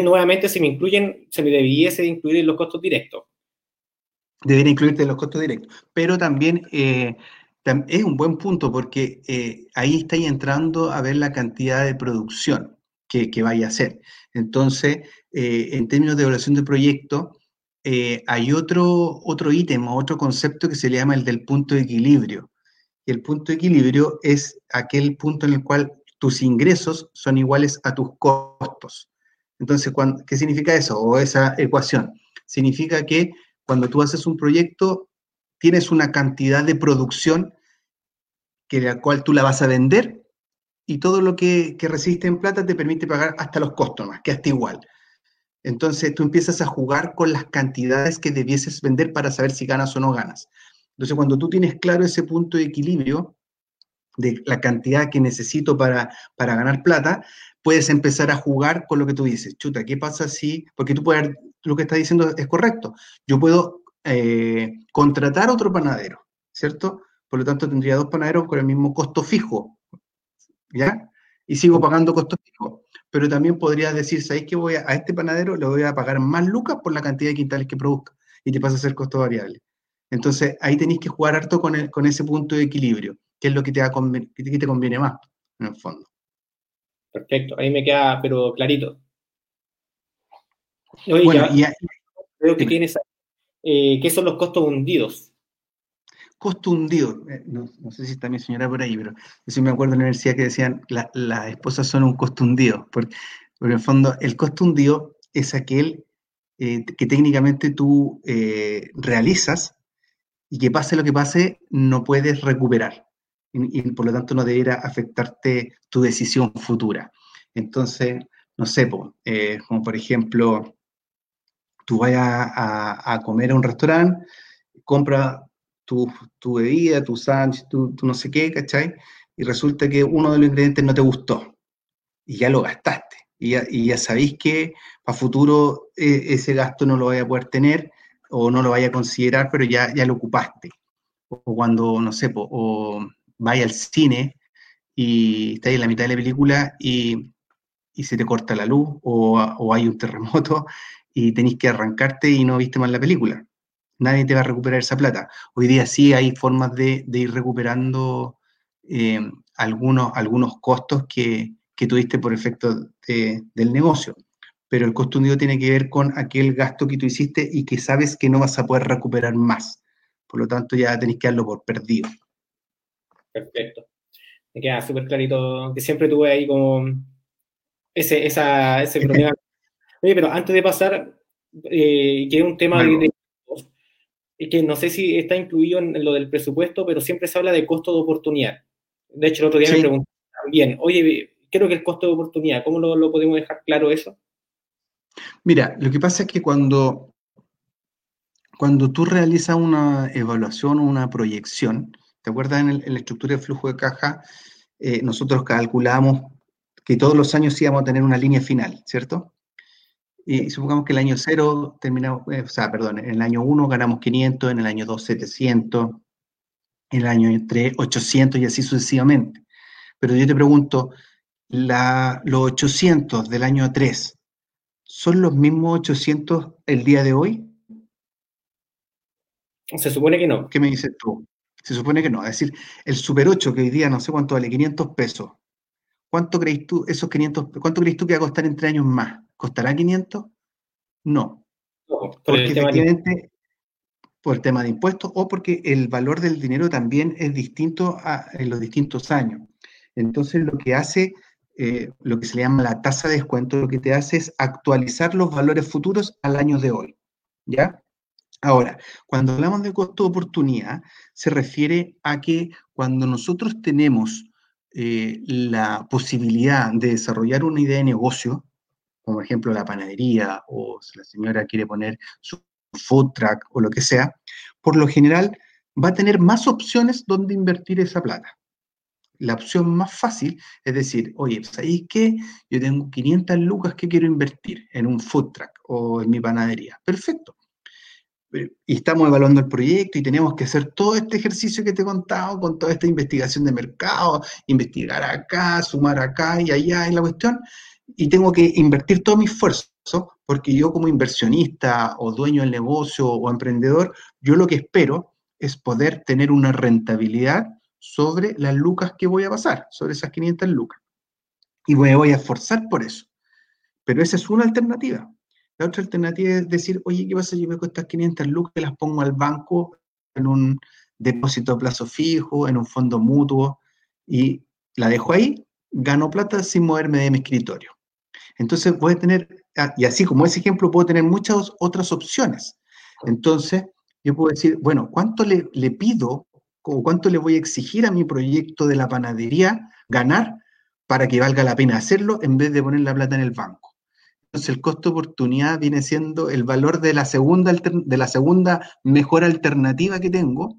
Speaker 1: Nuevamente, si me incluyen, se me debiese de incluir en los costos directos.
Speaker 2: Debería incluirte en los costos directos, pero también eh, es un buen punto porque eh, ahí estáis entrando a ver la cantidad de producción que, vaya a hacer. Entonces, eh, en términos de evaluación de proyecto, hay otro, otro ítem o otro concepto que se le llama el del punto de equilibrio. Y el punto de equilibrio es aquel punto en el cual tus ingresos son iguales a tus costos. Entonces, ¿qué significa eso? O esa ecuación. Significa que cuando tú haces un proyecto, tienes una cantidad de producción que la cual tú la vas a vender y todo lo que, que recibiste en plata te permite pagar hasta los costos más, que hasta igual. Entonces tú empiezas a jugar con las cantidades que debieses vender para saber si ganas o no ganas. Entonces cuando tú tienes claro ese punto de equilibrio de la cantidad que necesito para, para ganar plata, puedes empezar a jugar con lo que tú dices. Chuta, ¿qué pasa si, porque tú puedes, lo que estás diciendo es correcto, yo puedo eh, contratar otro panadero, ¿cierto? Por lo tanto tendría dos panaderos con el mismo costo fijo, ¿ya? Y sigo pagando costo fijo pero también podrías decir, ¿sabéis que voy a, este panadero le voy a pagar más lucas por la cantidad de quintales que produzca? Y te pasa a ser costo variable. Entonces, ahí tenéis que jugar harto con, con ese punto de equilibrio, que es lo que te, que te conviene más, en el fondo.
Speaker 1: Perfecto, ahí me queda, pero clarito.
Speaker 2: bueno, y,
Speaker 1: creo que tienes, eh, ¿qué son los costos hundidos?
Speaker 2: costo hundido. Eh, no, sé si está mi señora por ahí, pero yo sí me acuerdo en la universidad que decían las esposas son un costo hundido, porque, en el fondo el costo hundido es aquel eh, que técnicamente tú eh, realizas y que pase lo que pase, no puedes recuperar. Y, y, por lo tanto no deberá afectarte tu decisión futura. Entonces, no sé, como por ejemplo, tú vayas a, a comer a un restaurante, compra tu, bebida, tu sándwich, tu, no sé qué, ¿cachai? Y resulta que uno de los ingredientes no te gustó y ya lo gastaste. Y ya, y ya sabéis que para futuro e, ese gasto no lo vaya a poder tener o no lo vaya a considerar, pero ya, ya lo ocupaste. O cuando, no sé, o vaya al cine y estás en la mitad de la película y, y se te corta la luz o, o, hay un terremoto y tenéis que arrancarte y no viste más la película nadie te va a recuperar esa plata. Hoy día sí hay formas de, ir recuperando eh, algunos, algunos costos que, tuviste por efecto del negocio, pero el costo hundido tiene que ver con aquel gasto que tú hiciste y que sabes que no vas a poder recuperar más. Por lo tanto, ya tenés que darlo por perdido.
Speaker 1: Perfecto. Me queda súper clarito que siempre tuve ahí como ese, ese problema. Oye, pero antes de pasar, eh, que es un tema de, que no sé si está incluido en lo del presupuesto, pero siempre se habla de costo de oportunidad. De hecho, el otro día me preguntaron también, oye, creo que el costo de oportunidad, ¿cómo lo, podemos dejar claro eso?
Speaker 2: Mira, lo que pasa es que cuando, cuando tú realizas una evaluación o una proyección, ¿te acuerdas en, la estructura de flujo de caja? Eh, nosotros calculamos que todos los años íbamos a tener una línea final, ¿cierto? Y supongamos que el año 0 terminamos, eh, o sea, perdón, en el año 1 ganamos 500, en el año 2 700, en el año 3 800 y así sucesivamente. Pero yo te pregunto, la, los 800 del año 3, ¿son los mismos 800 el día de hoy?
Speaker 1: Se supone que no.
Speaker 2: ¿Qué me dices tú? Se supone que no. Es decir, el Super 8, que hoy día no sé cuánto vale, 500 pesos. ¿Cuánto crees tú, esos 500, cuánto crees tú que va a costar entre años más? ¿Costará 500? No. porque efectivamente, por el tema de impuestos o porque el valor del dinero también es distinto en los distintos años. Entonces, lo que hace, eh, lo que se le llama la tasa de descuento, lo que te hace es actualizar los valores futuros al año de hoy. ¿Ya? Ahora, cuando hablamos de costo de oportunidad, se refiere a que cuando nosotros tenemos eh, la posibilidad de desarrollar una idea de negocio, como por ejemplo la panadería o si la señora quiere poner su food truck o lo que sea, por lo general va a tener más opciones donde invertir esa plata. La opción más fácil es decir, oye, ¿sabéis qué? Yo tengo 500 lucas que quiero invertir en un food truck o en mi panadería. Perfecto. Y estamos evaluando el proyecto y tenemos que hacer todo este ejercicio que te he contado con toda esta investigación de mercado, investigar acá, sumar acá y allá en la cuestión y tengo que invertir todo mi esfuerzo, porque yo como inversionista o dueño del negocio o emprendedor, yo lo que espero es poder tener una rentabilidad sobre las lucas que voy a pasar, sobre esas 500 lucas. Y me voy a esforzar por eso. Pero esa es una alternativa. La otra alternativa es decir, oye, ¿qué pasa yo me estas 500 lucas las pongo al banco en un depósito a plazo fijo, en un fondo mutuo, y la dejo ahí, gano plata sin moverme de mi escritorio. Entonces voy a tener, ah, y así como ese ejemplo, puedo tener muchas otras opciones. Entonces, yo puedo decir, bueno, ¿cuánto le, pido o cuánto le voy a exigir a mi proyecto de la panadería ganar para que valga la pena hacerlo en vez de poner la plata en el banco? Entonces, el costo de oportunidad viene siendo el valor de la segunda, de la segunda mejor alternativa que tengo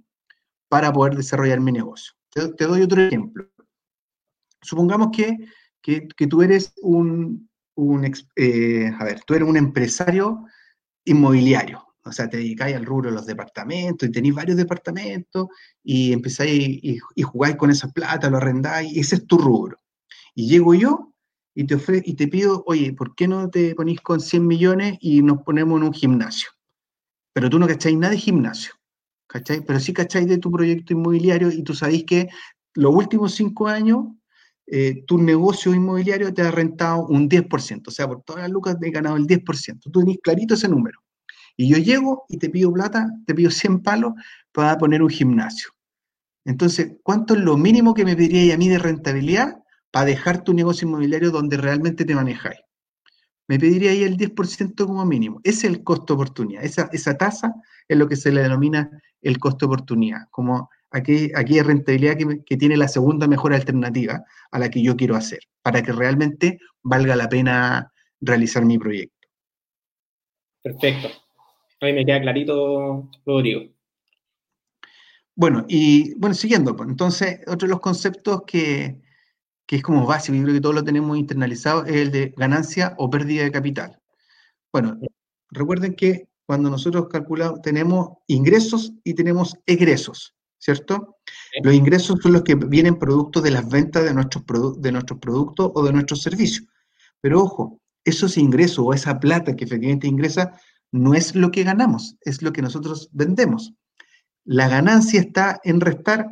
Speaker 2: para poder desarrollar mi negocio. Te, doy otro ejemplo. Supongamos que, que tú eres un, un, eh, a ver, tú eres un empresario inmobiliario, o sea, te dedicáis al rubro de los departamentos y tenéis varios departamentos y empezáis y, jugáis con esa plata, lo arrendáis, y ese es tu rubro. Y llego yo y te, y te pido, oye, ¿por qué no te ponís con 100 millones y nos ponemos en un gimnasio? Pero tú no cacháis nada de gimnasio, ¿cachai? Pero sí cacháis de tu proyecto inmobiliario y tú sabéis que los últimos cinco años eh, tu negocio inmobiliario te ha rentado un 10%, o sea, por todas las lucas te he ganado el 10%. Tú tenés clarito ese número. Y yo llego y te pido plata, te pido 100 palos para poner un gimnasio. Entonces, ¿cuánto es lo mínimo que me pediría a mí de rentabilidad para dejar tu negocio inmobiliario donde realmente te manejáis? Me pediría ahí el 10% como mínimo. Ese es el costo oportunidad. Esa, esa tasa es lo que se le denomina el costo oportunidad, como aquella rentabilidad que, que, tiene la segunda mejor alternativa a la que yo quiero hacer, para que realmente valga la pena realizar mi proyecto.
Speaker 1: Perfecto. Ahí me queda clarito, Rodrigo.
Speaker 2: Bueno, y bueno, siguiendo, pues, entonces, otro de los conceptos que, que es como básico, yo creo que todos lo tenemos internalizado, es el de ganancia o pérdida de capital. Bueno, recuerden que cuando nosotros calculamos, tenemos ingresos y tenemos egresos, ¿cierto? Los ingresos son los que vienen producto de las ventas de nuestros, de nuestros productos o de nuestros servicios. Pero ojo, esos ingresos o esa plata que efectivamente ingresa no es lo que ganamos, es lo que nosotros vendemos. La ganancia está en restar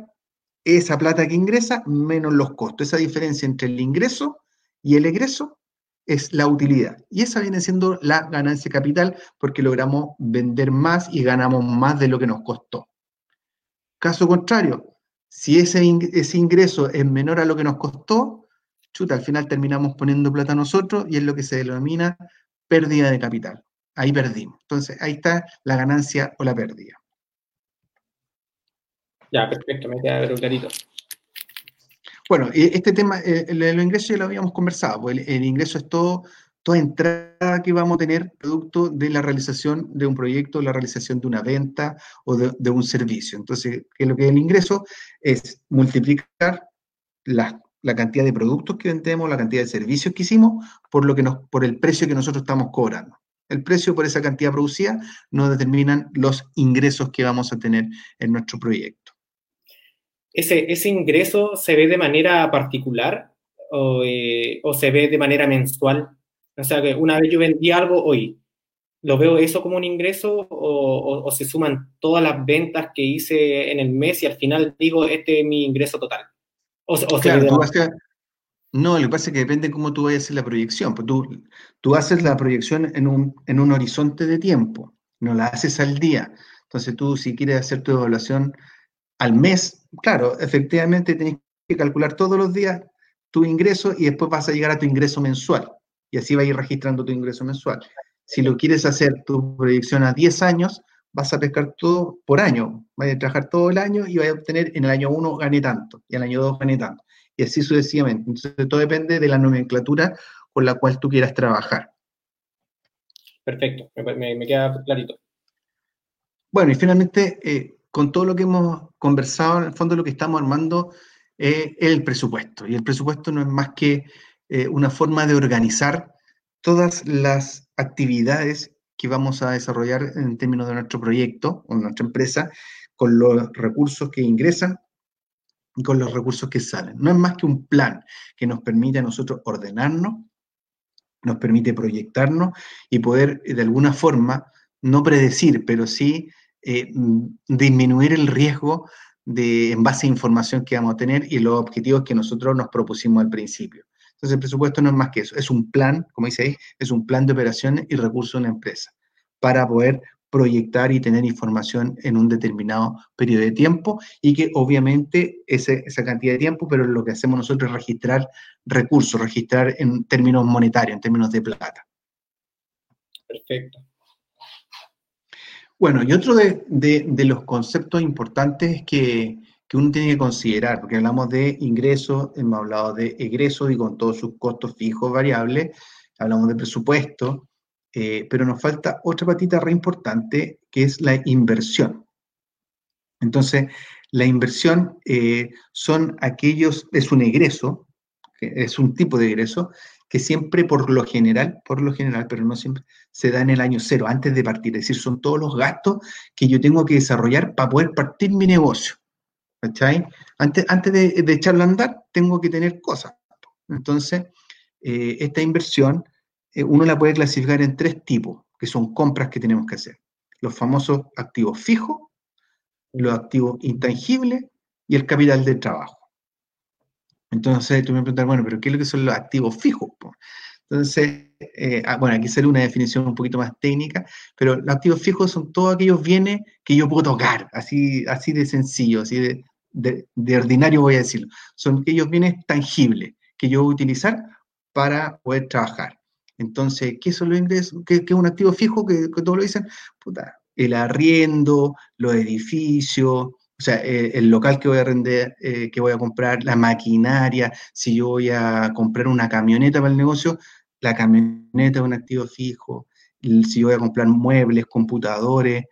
Speaker 2: esa plata que ingresa menos los costos. Esa diferencia entre el ingreso y el egreso es la utilidad. Y esa viene siendo la ganancia capital porque logramos vender más y ganamos más de lo que nos costó. Caso contrario, si ese, ingreso es menor a lo que nos costó, chuta, al final terminamos poniendo plata nosotros y es lo que se denomina pérdida de capital. Ahí perdimos. Entonces, ahí está la ganancia o la pérdida.
Speaker 1: Ya, perfecto, me queda clarito.
Speaker 2: Bueno, este tema, eh, los ingresos ya lo habíamos conversado, pues el, ingreso es todo, toda entrada que vamos a tener producto de la realización de un proyecto, la realización de una venta o de, un servicio. Entonces, ¿qué es lo que es el ingreso? Es multiplicar la, cantidad de productos que vendemos, la cantidad de servicios que hicimos, por, lo que por el precio que nosotros estamos cobrando. El precio por esa cantidad producida nos determinan los ingresos que vamos a tener en nuestro proyecto
Speaker 1: ese, ese ingreso se ve de manera particular eh, o, se ve de manera mensual. O sea, que una vez yo vendí algo hoy, ¿lo veo eso como un ingreso o, se suman todas las ventas que hice en el mes y al final digo, este es mi ingreso total? O,
Speaker 2: claro, no, lo que pasa es que depende de cómo tú vayas a hacer la proyección. Pues tú, tú haces la proyección en un, en un horizonte de tiempo, no la haces al día. Entonces tú si quieres hacer tu evaluación al mes, claro, efectivamente tienes que calcular todos los días tu ingreso y después vas a llegar a tu ingreso mensual. Y así vas a ir registrando tu ingreso mensual. Si lo quieres hacer tu proyección a 10 años, vas a pescar todo por año. Vas a trabajar todo el año y vas a obtener en el año 1 gané tanto y en el año 2 gané tanto. Y así sucesivamente. Entonces, todo depende de la nomenclatura con la cual tú quieras trabajar.
Speaker 1: Perfecto, me, queda clarito.
Speaker 2: Bueno, y finalmente, eh, con todo lo que hemos conversado, en el fondo lo que estamos armando es el presupuesto. Y el presupuesto no es más que eh, una forma de organizar todas las actividades que vamos a desarrollar en términos de nuestro proyecto o nuestra empresa, con los recursos que ingresan y con los recursos que salen. No es más que un plan que nos permite a nosotros ordenarnos, nos permite proyectarnos y poder de alguna forma, no predecir, pero sí eh, disminuir el riesgo de, en base a información que vamos a tener y los objetivos que nosotros nos propusimos al principio. Entonces, el presupuesto no es más que eso, es un plan, como dice ahí, es un plan de operaciones y recursos de una empresa para poder proyectar y tener información en un determinado periodo de tiempo y que obviamente esa cantidad de tiempo, pero lo que hacemos nosotros es registrar recursos, registrar en términos monetarios, en términos de plata.
Speaker 1: Perfecto.
Speaker 2: Bueno, y otro de, los conceptos importantes que, uno tiene que considerar, porque hablamos de ingresos, hemos hablado de egresos y con todos sus costos fijos, variables, hablamos de presupuesto, eh, pero nos falta otra patita re importante que es la inversión. Entonces, la inversión eh, son aquellos, es un egreso, es un tipo de egreso que siempre por lo general, por lo general, pero no siempre, se da en el año cero, antes de partir. Es decir, son todos los gastos que yo tengo que desarrollar para poder partir mi negocio. ¿Cachai? Antes, antes de, echarlo a andar, tengo que tener cosas. Entonces, eh, esta inversión, eh, uno la puede clasificar en tres tipos, que son compras que tenemos que hacer. Los famosos activos fijos, los activos intangibles y el capital de trabajo. Entonces tú me preguntas, bueno, pero ¿qué es lo que son los activos fijos? Entonces, eh, ah, bueno, aquí sale una definición un poquito más técnica, pero los activos fijos son todos aquellos bienes que yo puedo tocar, así, así de sencillo, así de, ordinario voy a decirlo. Son aquellos bienes tangibles que yo voy a utilizar para poder trabajar. Entonces, ¿qué son los ingresos? ¿Qué, es un activo fijo? Que, todos lo dicen, puta, el arriendo, los edificios, o sea, eh, el, local que voy a arrendar, eh, que voy a comprar, la maquinaria, si yo voy a comprar una camioneta para el negocio, la camioneta es un activo fijo, si yo voy a comprar muebles, computadores,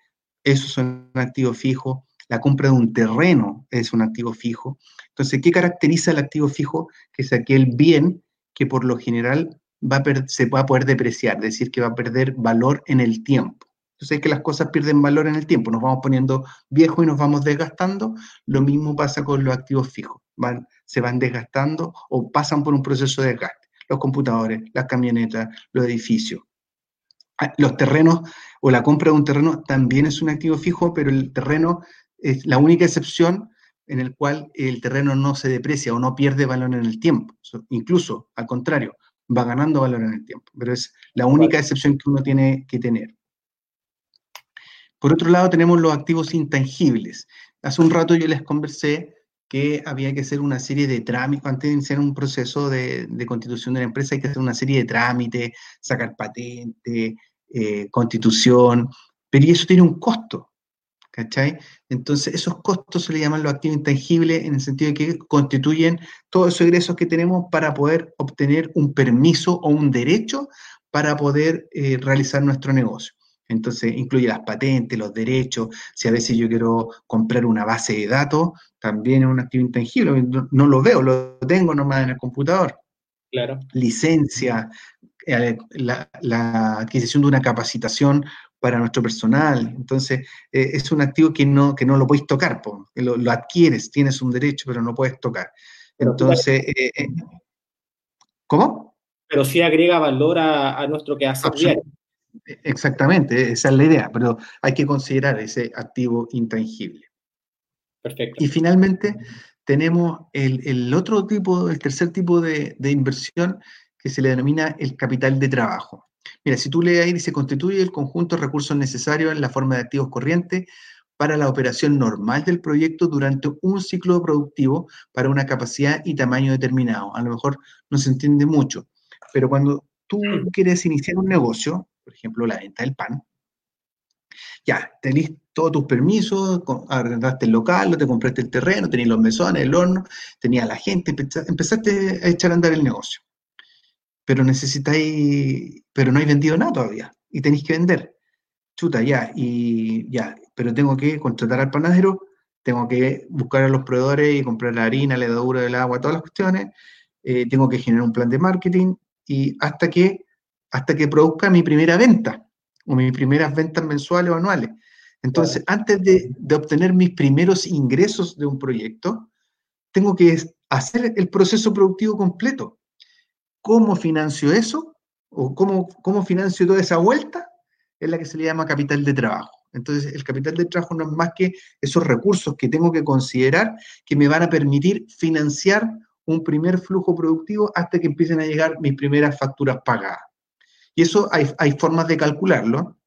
Speaker 2: esos son activos fijos, la compra de un terreno es un activo fijo. Entonces, ¿qué caracteriza el activo fijo? Que es aquel bien que por lo general va se va a poder depreciar, es decir, que va a perder valor en el tiempo. Entonces es que las cosas pierden valor en el tiempo, nos vamos poniendo viejos y nos vamos desgastando. Lo mismo pasa con los activos fijos, van, se van desgastando o pasan por un proceso de desgaste. Los computadores, las camionetas, los edificios. Ah, los terrenos o la compra de un terreno también es un activo fijo, pero el terreno es la única excepción en el cual el terreno no se deprecia o no pierde valor en el tiempo. Incluso, al contrario, va ganando valor en el tiempo. Pero es la única excepción que uno tiene que tener. Por otro lado, tenemos los activos intangibles. Hace un rato yo les conversé que había que hacer una serie de trámites, antes de iniciar un proceso de, constitución de la empresa hay que hacer una serie de trámites, sacar patente, eh, constitución, pero eso tiene un costo, ¿cachai? Entonces, esos costos se le llaman los activos intangibles en el sentido de que constituyen todos esos ingresos que tenemos para poder obtener un permiso o un derecho para poder eh, realizar nuestro negocio. Entonces, incluye las patentes, los derechos. Si a veces yo quiero comprar una base de datos, también es un activo intangible. No, lo veo, lo tengo nomás en el computador.
Speaker 1: Claro.
Speaker 2: Licencia, eh, la, adquisición de una capacitación para nuestro personal. Entonces, eh, es un activo que no, que no lo puedes tocar, lo, lo, adquieres, tienes un derecho, pero no puedes tocar. Entonces, eh, ¿cómo?
Speaker 1: Pero sí agrega valor a, a nuestro quehacer diario.
Speaker 2: Exactamente, esa es la idea, pero hay que considerar ese activo intangible.
Speaker 1: Perfecto.
Speaker 2: Y finalmente tenemos el, otro tipo, el tercer tipo de, inversión que se le denomina el capital de trabajo. Mira, si tú lees ahí, dice, constituye el conjunto de recursos necesarios en la forma de activos corrientes para la operación normal del proyecto durante un ciclo productivo para una capacidad y tamaño determinado. A lo mejor no se entiende mucho, pero cuando tú quieres iniciar un negocio, por ejemplo, la venta del pan, ya, tenés todos tus permisos, arrendaste el local, te compraste el terreno, tenés los mesones, el horno, tenías la gente, empezaste a echar a andar el negocio. Pero necesitáis, pero no hay vendido nada todavía y tenéis que vender. Chuta, ya, y ya, pero tengo que contratar al panadero, tengo que buscar a los proveedores y comprar la harina, la levadura del agua, todas las cuestiones, eh, tengo que generar un plan de marketing y hasta que hasta que produzca mi primera venta o mis primeras ventas mensuales o anuales. Entonces, antes de, obtener mis primeros ingresos de un proyecto, tengo que hacer el proceso productivo completo. ¿Cómo financio eso? ¿O cómo, cómo financio toda esa vuelta? Es la que se le llama capital de trabajo. Entonces, el capital de trabajo no es más que esos recursos que tengo que considerar que me van a permitir financiar un primer flujo productivo hasta que empiecen a llegar mis primeras facturas pagadas. Y eso hay, formas de calcularlo,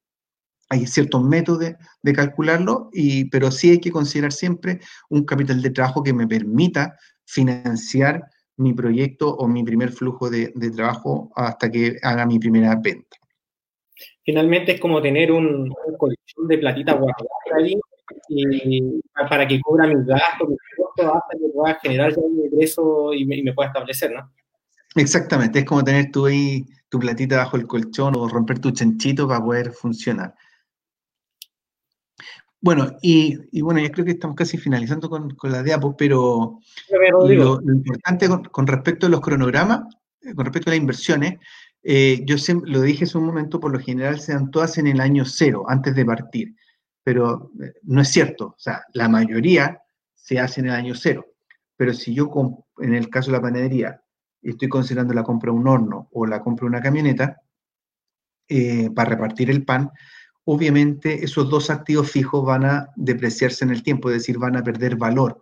Speaker 2: hay ciertos métodos de, calcularlo, y, pero sí hay que considerar siempre un capital de trabajo que me permita financiar mi proyecto o mi primer flujo de, trabajo hasta que haga mi primera venta.
Speaker 1: Finalmente es como tener un, colchón de platita guardada ahí y para que cubra mis gastos, mis costos, hasta que pueda generar un ingreso y me, y me pueda establecer, ¿no?
Speaker 2: Exactamente, es como tener tú ahí tu platita bajo el colchón o romper tu chanchito para poder funcionar. Bueno, y, bueno, yo creo que estamos casi finalizando con, la diapo, pero lo, importante con, respecto a los cronogramas, eh, con respecto a las inversiones, eh, yo lo dije hace un momento, por lo general se dan todas en el año cero, antes de partir, pero eh, no es cierto, o sea, la mayoría se hace en el año cero, pero si yo, en el caso de la panadería, estoy considerando la compra de un horno o la compra de una camioneta eh, para repartir el pan, obviamente esos dos activos fijos van a depreciarse en el tiempo, es decir, van a perder valor.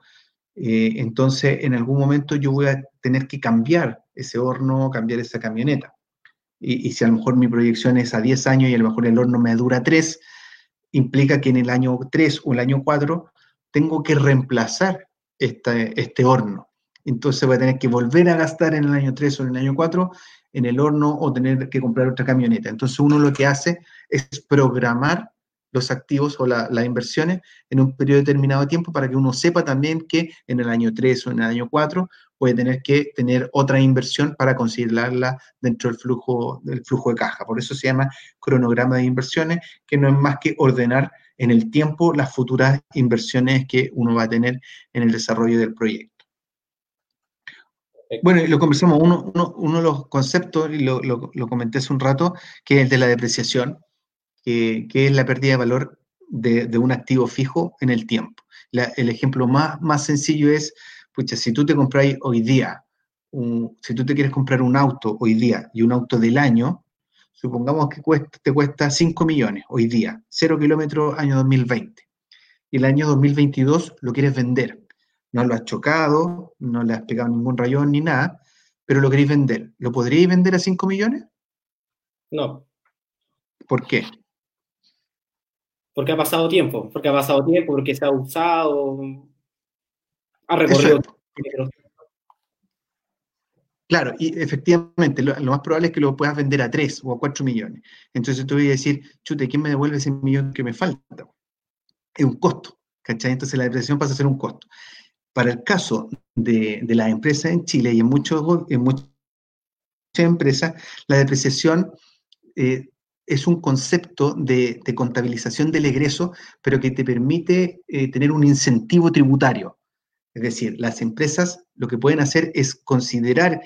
Speaker 2: Eh, entonces, en algún momento yo voy a tener que cambiar ese horno, cambiar esa camioneta. y, si a lo mejor mi proyección es a 10 años y a lo mejor el horno me dura 3, implica que en el año 3 o el año 4 tengo que reemplazar este, este horno. Entonces voy a tener que volver a gastar en el año 3 o en el año 4 en el horno o tener que comprar otra camioneta. Entonces uno lo que hace es programar los activos o las inversiones en un periodo determinado de tiempo para que uno sepa también que en el año 3 o en el año 4 puede tener que tener otra inversión para considerarla dentro del flujo, del flujo de caja. Por eso se llama cronograma de inversiones, que no es más que ordenar en el tiempo las futuras inversiones que uno va a tener en el desarrollo del proyecto. Bueno, lo conversamos, uno, uno, de los conceptos, y lo, lo, comenté hace un rato, que es el de la depreciación, que, que es la pérdida de valor de, de, un activo fijo en el tiempo. el ejemplo más, más sencillo es pucha, si tú te compras hoy día, si tú te quieres comprar un auto hoy día y un auto del año, supongamos que te cuesta 5 millones hoy día, 0 kilómetros año 2020. Y el año 2022 lo quieres vender. No lo has chocado, no le has pegado ningún rayón ni nada, pero lo queréis vender. ¿Lo podríais vender a 5 millones?
Speaker 1: No.
Speaker 2: ¿Por qué?
Speaker 1: Porque ha pasado tiempo, porque ha pasado tiempo, porque se ha usado, ha recorrido.
Speaker 2: Claro, y efectivamente, lo, más probable es que lo puedas vender a 3 o a 4 millones. Entonces tú vas a decir, chute, ¿quién me devuelve ese millón que me falta? Es un costo, ¿cachai? Entonces la depreciación pasa a ser un costo. Para el caso de, las empresas en Chile y en muchas empresas, la depreciación eh, es un concepto de, contabilización del egreso, pero que te permite eh, tener un incentivo tributario. Es decir, las empresas lo que pueden hacer es considerar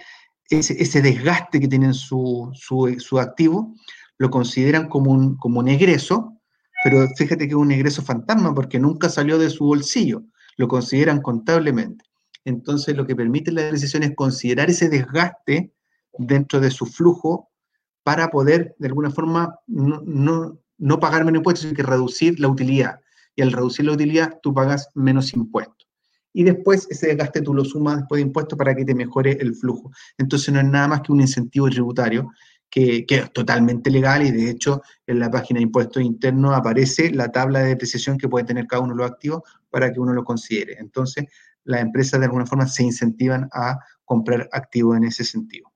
Speaker 2: ese, desgaste que tienen su, su, activo, lo consideran como un, como un egreso, pero fíjate que es un egreso fantasma porque nunca salió de su bolsillo, lo consideran contablemente. Entonces, lo que permite la decisión es considerar ese desgaste dentro de su flujo para poder, de alguna forma, no, no, no pagar menos impuestos, sino que reducir la utilidad. Y al reducir la utilidad, tú pagas menos impuestos y después ese desgaste tú lo sumas después de impuestos para que te mejore el flujo. Entonces no es nada más que un incentivo tributario que, es totalmente legal y de hecho en la página de impuestos internos aparece la tabla de depreciación que puede tener cada uno de los activos para que uno lo considere. Entonces las empresas de alguna forma se incentivan a comprar activos en ese sentido.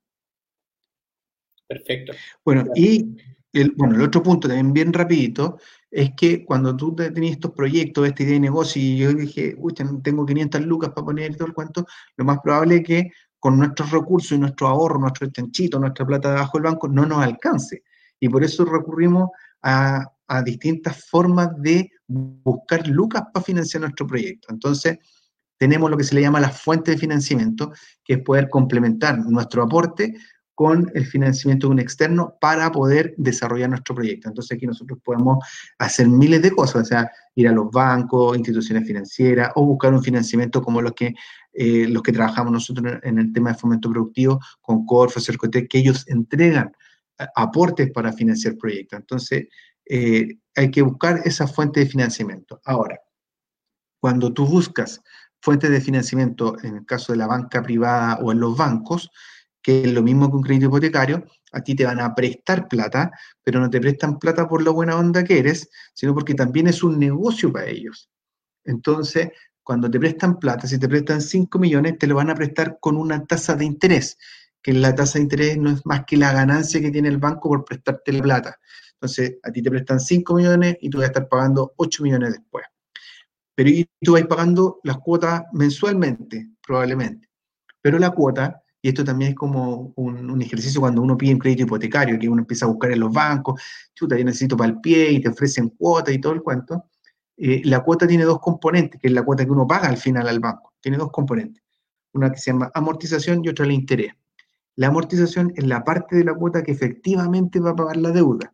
Speaker 1: Perfecto.
Speaker 2: Bueno, y el, bueno, el otro punto también bien rapidito es que cuando tú tenías estos proyectos, esta idea de negocio, y yo dije, uy, tengo 500 lucas para poner todo el cuento, lo más probable es que con nuestros recursos y nuestro ahorro, nuestro chanchito, nuestra plata debajo del banco, no nos alcance. Y por eso recurrimos a, a distintas formas de buscar lucas para financiar nuestro proyecto. Entonces, tenemos lo que se le llama la fuente de financiamiento, que es poder complementar nuestro aporte con el financiamiento de un externo para poder desarrollar nuestro proyecto. Entonces aquí nosotros podemos hacer miles de cosas, o sea, ir a los bancos, instituciones financieras o buscar un financiamiento como los que, eh, los que trabajamos nosotros en el tema de fomento productivo con Corfo, Cercotec, que ellos entregan eh, aportes para financiar proyectos. Entonces, eh, hay que buscar esa fuente de financiamiento. Ahora, cuando tú buscas fuentes de financiamiento en el caso de la banca privada o en los bancos, que es lo mismo que un crédito hipotecario, a ti te van a prestar plata, pero no te prestan plata por la buena onda que eres, sino porque también es un negocio para ellos. Entonces, cuando te prestan plata, si te prestan 5 millones, te lo van a prestar con una tasa de interés, que la tasa de interés no es más que la ganancia que tiene el banco por prestarte la plata. Entonces, a ti te prestan 5 millones y tú vas a estar pagando 8 millones después. Pero tú vas pagando las cuotas mensualmente, probablemente. Pero la cuota y esto también es como un, ejercicio cuando uno pide un crédito hipotecario, que uno empieza a buscar en los bancos, chuta, yo necesito para el pie y te ofrecen cuotas y todo el cuento. Eh, la cuota tiene dos componentes, que es la cuota que uno paga al final al banco. Tiene dos componentes. Una que se llama amortización y otra el interés. La amortización es la parte de la cuota que efectivamente va a pagar la deuda.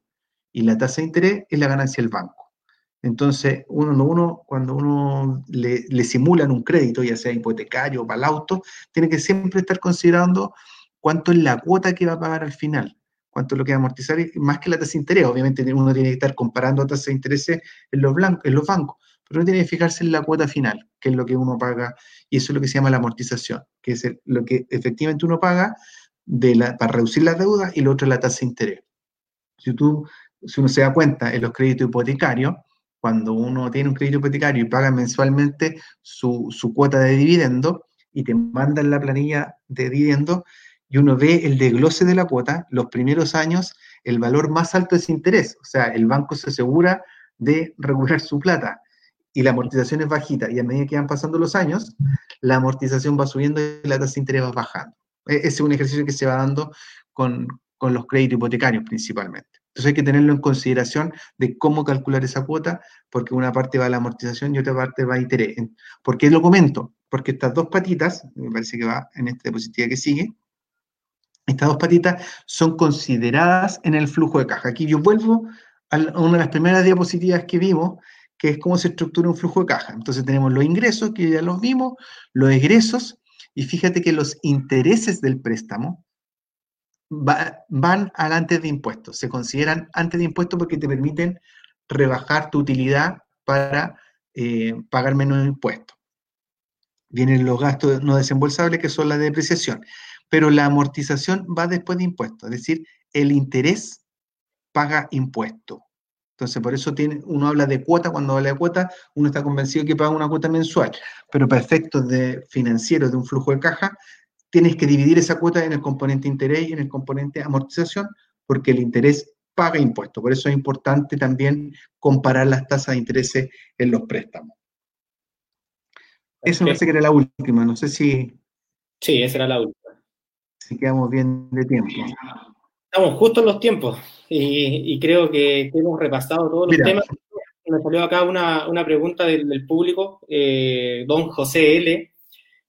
Speaker 2: Y la tasa de interés es la ganancia del banco. Entonces, uno, cuando uno le, le, simulan un crédito, ya sea hipotecario o para el auto, tiene que siempre estar considerando cuánto es la cuota que va a pagar al final, cuánto es lo que va a amortizar, más que la tasa de interés. Obviamente uno tiene que estar comparando tasas de interés en los, en los bancos, pero uno tiene que fijarse en la cuota final, que es lo que uno paga, y eso es lo que se llama la amortización, que es lo que efectivamente uno paga para reducir la deuda y lo otro es la tasa de interés. Si, tú, si uno se da cuenta en los créditos hipotecarios, cuando uno tiene un crédito hipotecario y paga mensualmente su, su cuota de dividendo y te mandan la planilla de dividendo y uno ve el desglose de la cuota, los primeros años el valor más alto es interés, o sea, el banco se asegura de recuperar su plata y la amortización es bajita y a medida que van pasando los años, la amortización va subiendo y la tasa de interés va bajando. E, ese es un ejercicio que se va dando con, con los créditos hipotecarios principalmente. Entonces hay que tenerlo en consideración de cómo calcular esa cuota, porque una parte va a la amortización y otra parte va a interés. ¿Por qué lo comento? Porque estas dos patitas, me parece que va en esta diapositiva que sigue, estas dos patitas son consideradas en el flujo de caja. Aquí yo vuelvo a una de las primeras diapositivas que vimos, que es cómo se estructura un flujo de caja. Entonces tenemos los ingresos, que ya los vimos, los egresos, y fíjate que los intereses del préstamo van al antes de impuestos, se consideran antes de impuestos porque te permiten rebajar tu utilidad para eh, pagar menos impuestos. Vienen los gastos no desembolsables que son la depreciación, pero la amortización va después de impuestos, es decir, el interés paga impuesto. Entonces, por eso tiene, uno habla de cuota, cuando habla de cuota, uno está convencido que paga una cuota mensual, pero para efectos de financieros de un flujo de caja, tienes que dividir esa cuota en el componente interés y en el componente amortización, porque el interés paga impuestos. Por eso es importante también comparar las tasas de interés en los préstamos. Eso me parece que era la última, no sé si...
Speaker 1: Sí, esa era la última.
Speaker 2: Si quedamos bien de tiempo.
Speaker 1: Estamos justo en los tiempos y, creo que hemos repasado todos los temas. Me salió acá una, pregunta del, público, eh, don José L.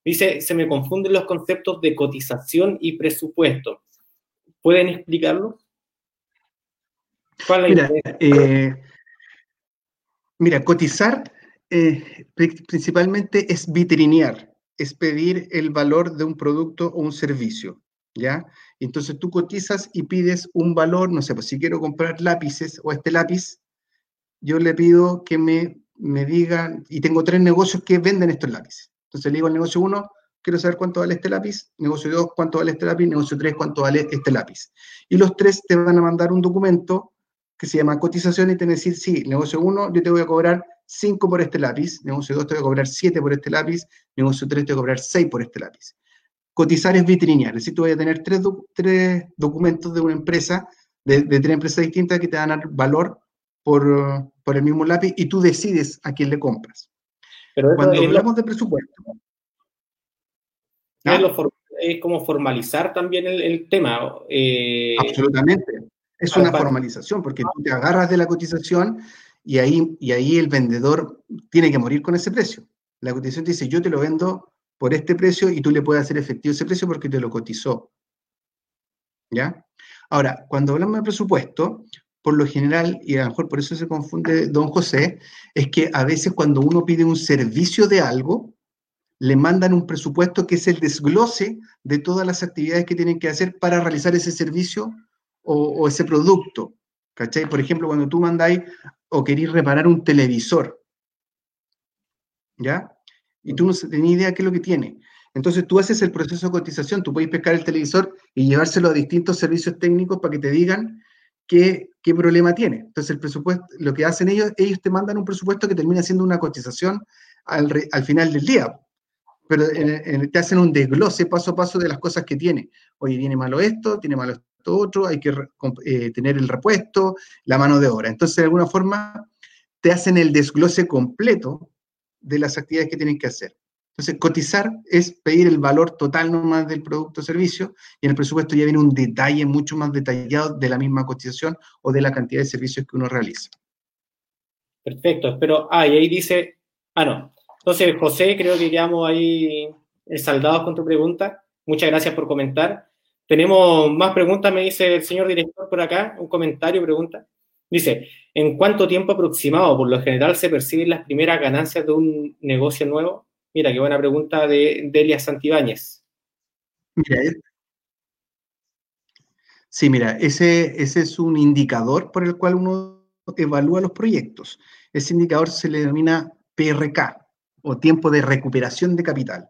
Speaker 1: Dice, se me confunden los conceptos de cotización y presupuesto. ¿Pueden explicarlo?
Speaker 2: mira, eh, mira, cotizar eh, principalmente es vitrinear, es pedir el valor de un producto o un servicio, ¿ya? Entonces tú cotizas y pides un valor, no sé, pues si quiero comprar lápices o este lápiz, yo le pido que me, me digan, y tengo tres negocios que venden estos lápices. Entonces le digo al negocio 1, quiero saber cuánto vale este lápiz, negocio 2, cuánto vale este lápiz, negocio 3, cuánto vale este lápiz. Y los tres te van a mandar un documento que se llama cotización y te van a decir, sí, negocio 1, yo te voy a cobrar 5 por este lápiz, negocio 2 te voy a cobrar 7 por este lápiz, negocio 3 te voy a cobrar 6 por este lápiz. Cotizar es vitrinear, es decir, tú vas a tener tres, documentos de una empresa, de, de, tres empresas distintas que te van a dar valor por el mismo lápiz y tú decides a quién le compras. Cuando hablamos de presupuesto.
Speaker 1: Es, como formalizar también el, tema.
Speaker 2: Eh, Absolutamente. Es una formalización, porque tú te agarras de la cotización y ahí, y ahí el vendedor tiene que morir con ese precio. La cotización te dice, yo te lo vendo por este precio y tú le puedes hacer efectivo ese precio porque te lo cotizó. ¿Ya? Ahora, cuando hablamos de presupuesto, por lo general, y a lo mejor por eso se confunde don José, es que a veces cuando uno pide un servicio de algo, le mandan un presupuesto que es el desglose de todas las actividades que tienen que hacer para realizar ese servicio o, ese producto. ¿Cachai? Por ejemplo, cuando tú mandáis o queréis reparar un televisor, ¿ya? Y tú no tenés idea qué es lo que tiene. Entonces tú haces el proceso de cotización, tú puedes pescar el televisor y llevárselo a distintos servicios técnicos para que te digan qué, problema tiene. Entonces, el presupuesto, lo que hacen ellos, ellos te mandan un presupuesto que termina siendo una cotización al, al final del día. Pero te hacen un desglose paso a paso de las cosas que tiene. Oye, tiene malo esto, tiene malo esto otro, hay que eh, tener el repuesto, la mano de obra. Entonces, de alguna forma, te hacen el desglose completo de las actividades que tienen que hacer. Entonces, cotizar es pedir el valor total nomás del producto o servicio y en el presupuesto ya viene un detalle mucho más detallado de la misma cotización o de la cantidad de servicios que uno realiza.
Speaker 1: Perfecto, pero, ah, y ahí dice, ah, no. Entonces, José, creo que quedamos ahí saldados con tu pregunta. Muchas gracias por comentar. Tenemos más preguntas, me dice el señor director por acá, un comentario, pregunta. Dice, ¿en cuánto tiempo aproximado por lo general se perciben las primeras ganancias de un negocio nuevo? Mira, qué buena pregunta de Delia Santibáñez.
Speaker 2: Mira, sí, mira, ese, ese es un indicador por el cual uno evalúa los proyectos. Ese indicador se le denomina PRK o tiempo de recuperación de capital.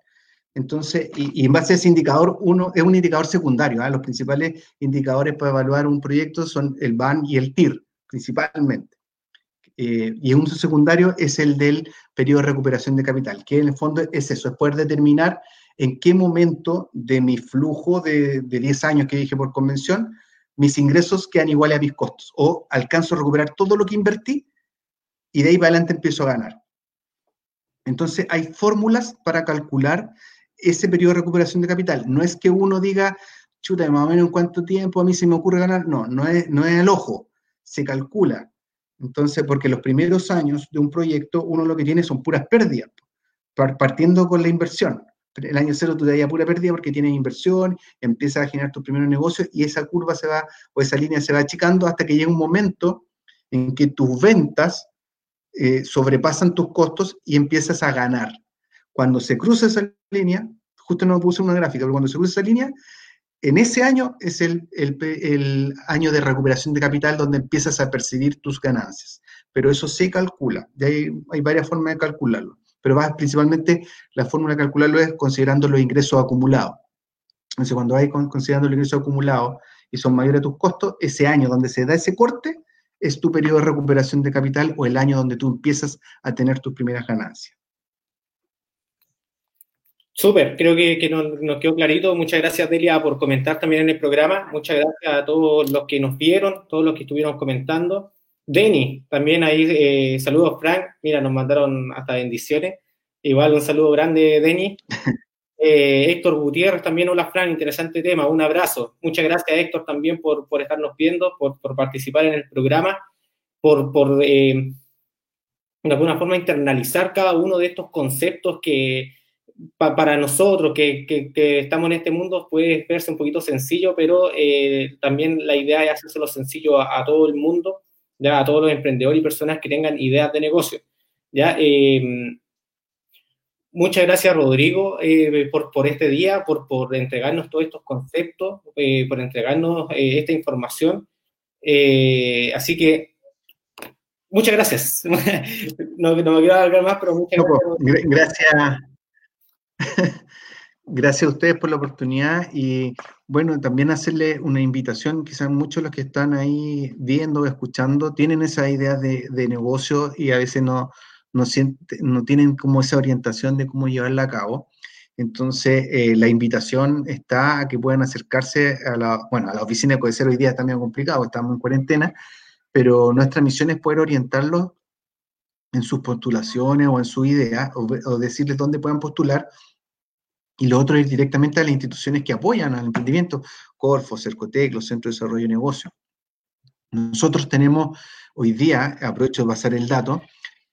Speaker 2: Entonces, y, en base a ese indicador, uno es un indicador secundario. ¿ah? Los principales indicadores para evaluar un proyecto son el BAN y el TIR, principalmente. Eh, y un secundario es el del periodo de recuperación de capital, que en el fondo es eso, es poder determinar en qué momento de mi flujo de, de 10 años que dije por convención, mis ingresos quedan iguales a mis costos, o alcanzo a recuperar todo lo que invertí y de ahí para adelante empiezo a ganar. Entonces, hay fórmulas para calcular ese periodo de recuperación de capital. No es que uno diga, chuta, más o menos en cuánto tiempo a mí se me ocurre ganar. No, no es, no es el ojo, se calcula. Entonces, porque los primeros años de un proyecto, uno lo que tiene son puras pérdidas, partiendo con la inversión. El año cero tú te pura pérdida porque tienes inversión, empiezas a generar tus primeros negocios y esa curva se va, o esa línea se va achicando hasta que llega un momento en que tus ventas eh, sobrepasan tus costos y empiezas a ganar. Cuando se cruza esa línea, justo no puse una gráfica, pero cuando se cruza esa línea, en ese año es el, año de recuperación de capital donde empiezas a percibir tus ganancias. Pero eso se calcula, y hay, hay varias formas de calcularlo. Pero va, principalmente la fórmula de calcularlo es considerando los ingresos acumulados. Entonces, cuando hay considerando los ingresos acumulados y son mayores a tus costos, ese año donde se da ese corte es tu periodo de recuperación de capital o el año donde tú empiezas a tener tus primeras ganancias.
Speaker 1: Súper, creo que, nos, quedó clarito. Muchas gracias, Delia, por comentar también en el programa. Muchas gracias a todos los que nos vieron, todos los que estuvieron comentando. Denny, también ahí, eh, saludos, Frank. Mira, nos mandaron hasta bendiciones. Igual un saludo grande, Denny. Eh, Héctor Gutiérrez también, hola, Frank, interesante tema. Un abrazo. Muchas gracias, Héctor, también por, por estarnos viendo, por, por, participar en el programa, por, por eh, de alguna forma internalizar cada uno de estos conceptos que para nosotros que, que, estamos en este mundo puede verse un poquito sencillo, pero eh, también la idea es hacérselo sencillo a, todo el mundo, ya a todos los emprendedores y personas que tengan ideas de negocio. ¿ya? Eh, muchas gracias, Rodrigo, eh, por, por, este día, por, por, entregarnos todos estos conceptos, por entregarnos esta información. así que muchas gracias. no, no, me quiero alargar más, pero muchas
Speaker 2: pues, gracias. Gracias Gracias a ustedes por la oportunidad y bueno, también hacerle una invitación, quizás muchos de los que están ahí viendo, o escuchando, tienen esa idea de, negocio y a veces no, no, no tienen como esa orientación de cómo llevarla a cabo. Entonces, eh, la invitación está a que puedan acercarse a la, bueno, a la oficina de Codecero hoy día está medio complicado, estamos en cuarentena, pero nuestra misión es poder orientarlos en sus postulaciones o en su idea, o, o decirles dónde puedan postular y lo otro es directamente a las instituciones que apoyan al emprendimiento, Corfo, Cercotec, los Centros de Desarrollo de Negocio. Nosotros tenemos hoy día, aprovecho de pasar el dato,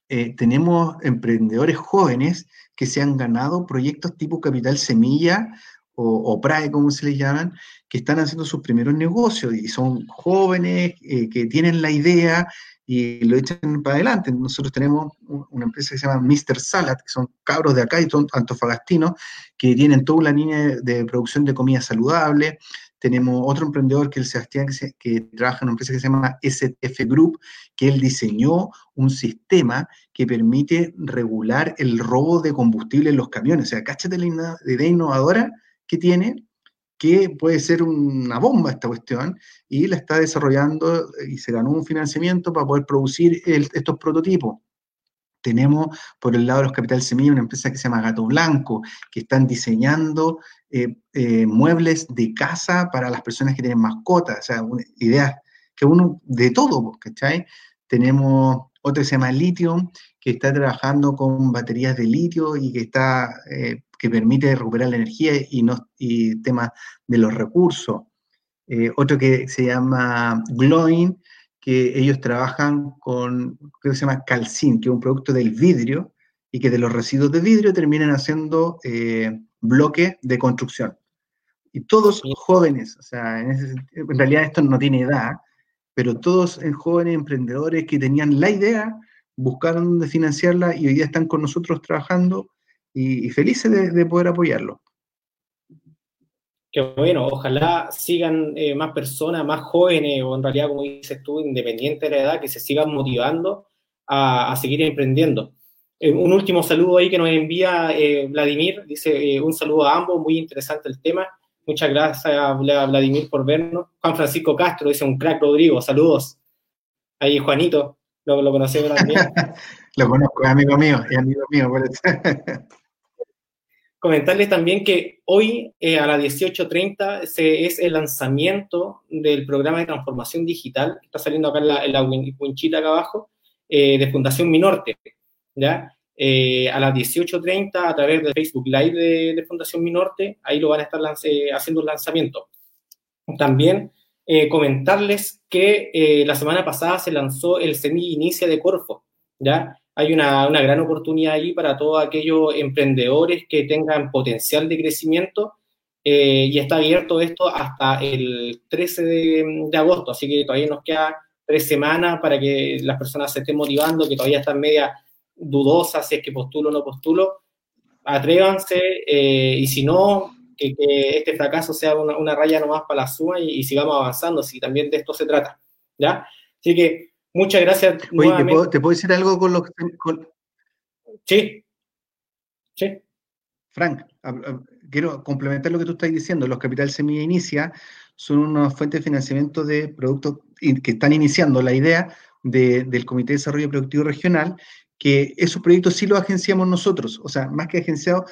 Speaker 2: eh, tenemos emprendedores jóvenes que se han ganado proyectos tipo Capital Semilla o, o PRAE, como se les llaman, que están haciendo sus primeros negocios y son jóvenes eh, que tienen la idea y lo echan para adelante. Nosotros tenemos una empresa que se llama Mr. Salad, que son cabros de acá y son antofagastinos, que tienen toda una línea de producción de comida saludable. Tenemos otro emprendedor que es el Sebastián, que, que, trabaja en una empresa que se llama STF Group, que él diseñó un sistema que permite regular el robo de combustible en los camiones. O sea, cáchate la idea innovadora que tiene que puede ser una bomba esta cuestión, y la está desarrollando y se ganó un financiamiento para poder producir estos prototipos. Tenemos por el lado de los Capital Semilla una empresa que se llama Gato Blanco, que están diseñando eh, eh, muebles de casa para las personas que tienen mascotas, o sea, ideas que uno de todo, ¿cachai? Tenemos otro que se llama Lithium, que está trabajando con baterías de litio y que está eh, que permite recuperar la energía y, no, y temas de los recursos. Eh, otro que se llama Glowing, que ellos trabajan con, creo que se llama Calcin, que es un producto del vidrio, y que de los residuos de vidrio terminan haciendo eh, bloques de construcción. Y todos jóvenes, o sea, en, en, realidad esto no tiene edad, pero todos jóvenes emprendedores que tenían la idea, buscaron de financiarla y hoy día están con nosotros trabajando y, felices de, poder apoyarlo.
Speaker 1: Qué bueno, ojalá sigan eh, más personas, más jóvenes, o en realidad, como dices tú, independiente de la edad, que se sigan motivando a, seguir emprendiendo. un último saludo ahí que nos envía Vladimir, dice un saludo a ambos, muy interesante el tema. Muchas gracias a Vladimir por vernos. Juan Francisco Castro dice un crack Rodrigo, saludos. Ahí Juanito, lo, lo conocemos también.
Speaker 2: lo conozco, es amigo mío, es amigo mío.
Speaker 1: Comentarles también que hoy eh, a las 18.30 es el lanzamiento del programa de transformación digital, está saliendo acá en la, en la winchita acá abajo, eh, de Fundación Minorte. ¿ya? Eh, a las 18.30 a través de Facebook Live de, Fundación Minorte, ahí lo van a estar haciendo el lanzamiento. También comentarles que la semana pasada se lanzó el Semilla Inicia de Corfo, ¿ya? hay una, gran oportunidad ahí para todos aquellos emprendedores que tengan potencial de crecimiento eh, y está abierto esto hasta el 13 de, agosto, así que todavía nos queda tres semanas para que las personas se estén motivando, que todavía están media dudosas si es que postulo o no postulo, atrévanse eh, y si no, que, este fracaso sea una, raya nomás para la suma y, y sigamos avanzando, si también de esto se trata, ¿ya? Así que Muchas gracias.
Speaker 2: Oye, ¿te puedo, decir algo con los...
Speaker 1: Sí. Sí.
Speaker 2: Frank, quiero complementar lo que tú estás diciendo. Los Capital Semilla Inicia son una fuente de financiamiento de productos que están iniciando la idea del Comité de Desarrollo Productivo Regional, que esos proyectos sí los agenciamos nosotros. O sea, más que agenciados,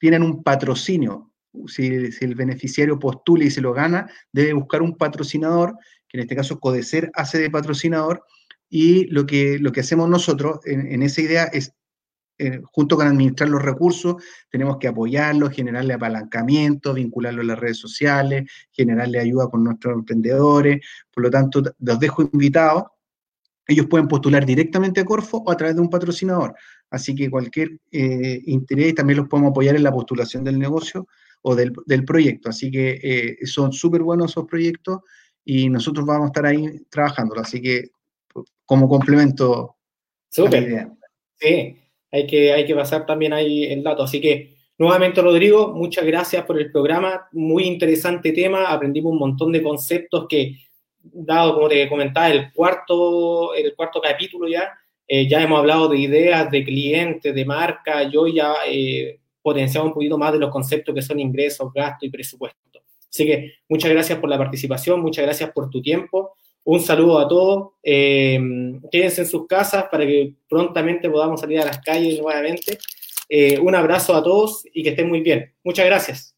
Speaker 2: tienen un patrocinio. Si, el beneficiario postula y se lo gana, debe buscar un patrocinador que en este caso Codecer hace de patrocinador, y lo que, lo que hacemos nosotros en, esa idea es, eh, junto con administrar los recursos, tenemos que apoyarlos, generarle apalancamiento, vincularlo a las redes sociales, generarle ayuda con nuestros emprendedores, por lo tanto, los dejo invitados. Ellos pueden postular directamente a Corfo o a través de un patrocinador. Así que cualquier eh, interés también los podemos apoyar en la postulación del negocio o del, proyecto. Así que eh, son súper buenos esos proyectos y nosotros vamos a estar ahí trabajándolo. Así que como complemento.
Speaker 1: Súper. Sí, hay que, hay que pasar también ahí el dato. Así que nuevamente, Rodrigo, muchas gracias por el programa. Muy interesante tema. Aprendimos un montón de conceptos que, dado como te comentaba, el cuarto, el cuarto capítulo ya, eh, ya hemos hablado de ideas, de clientes, de marca. Yo ya eh, potenciaba un poquito más de los conceptos que son ingresos, gastos y presupuesto. Así que muchas gracias por la participación, muchas gracias por tu tiempo. Un saludo a todos. Eh, quédense en sus casas para que prontamente podamos salir a las calles nuevamente. Eh, un abrazo a todos y que estén muy bien. Muchas gracias.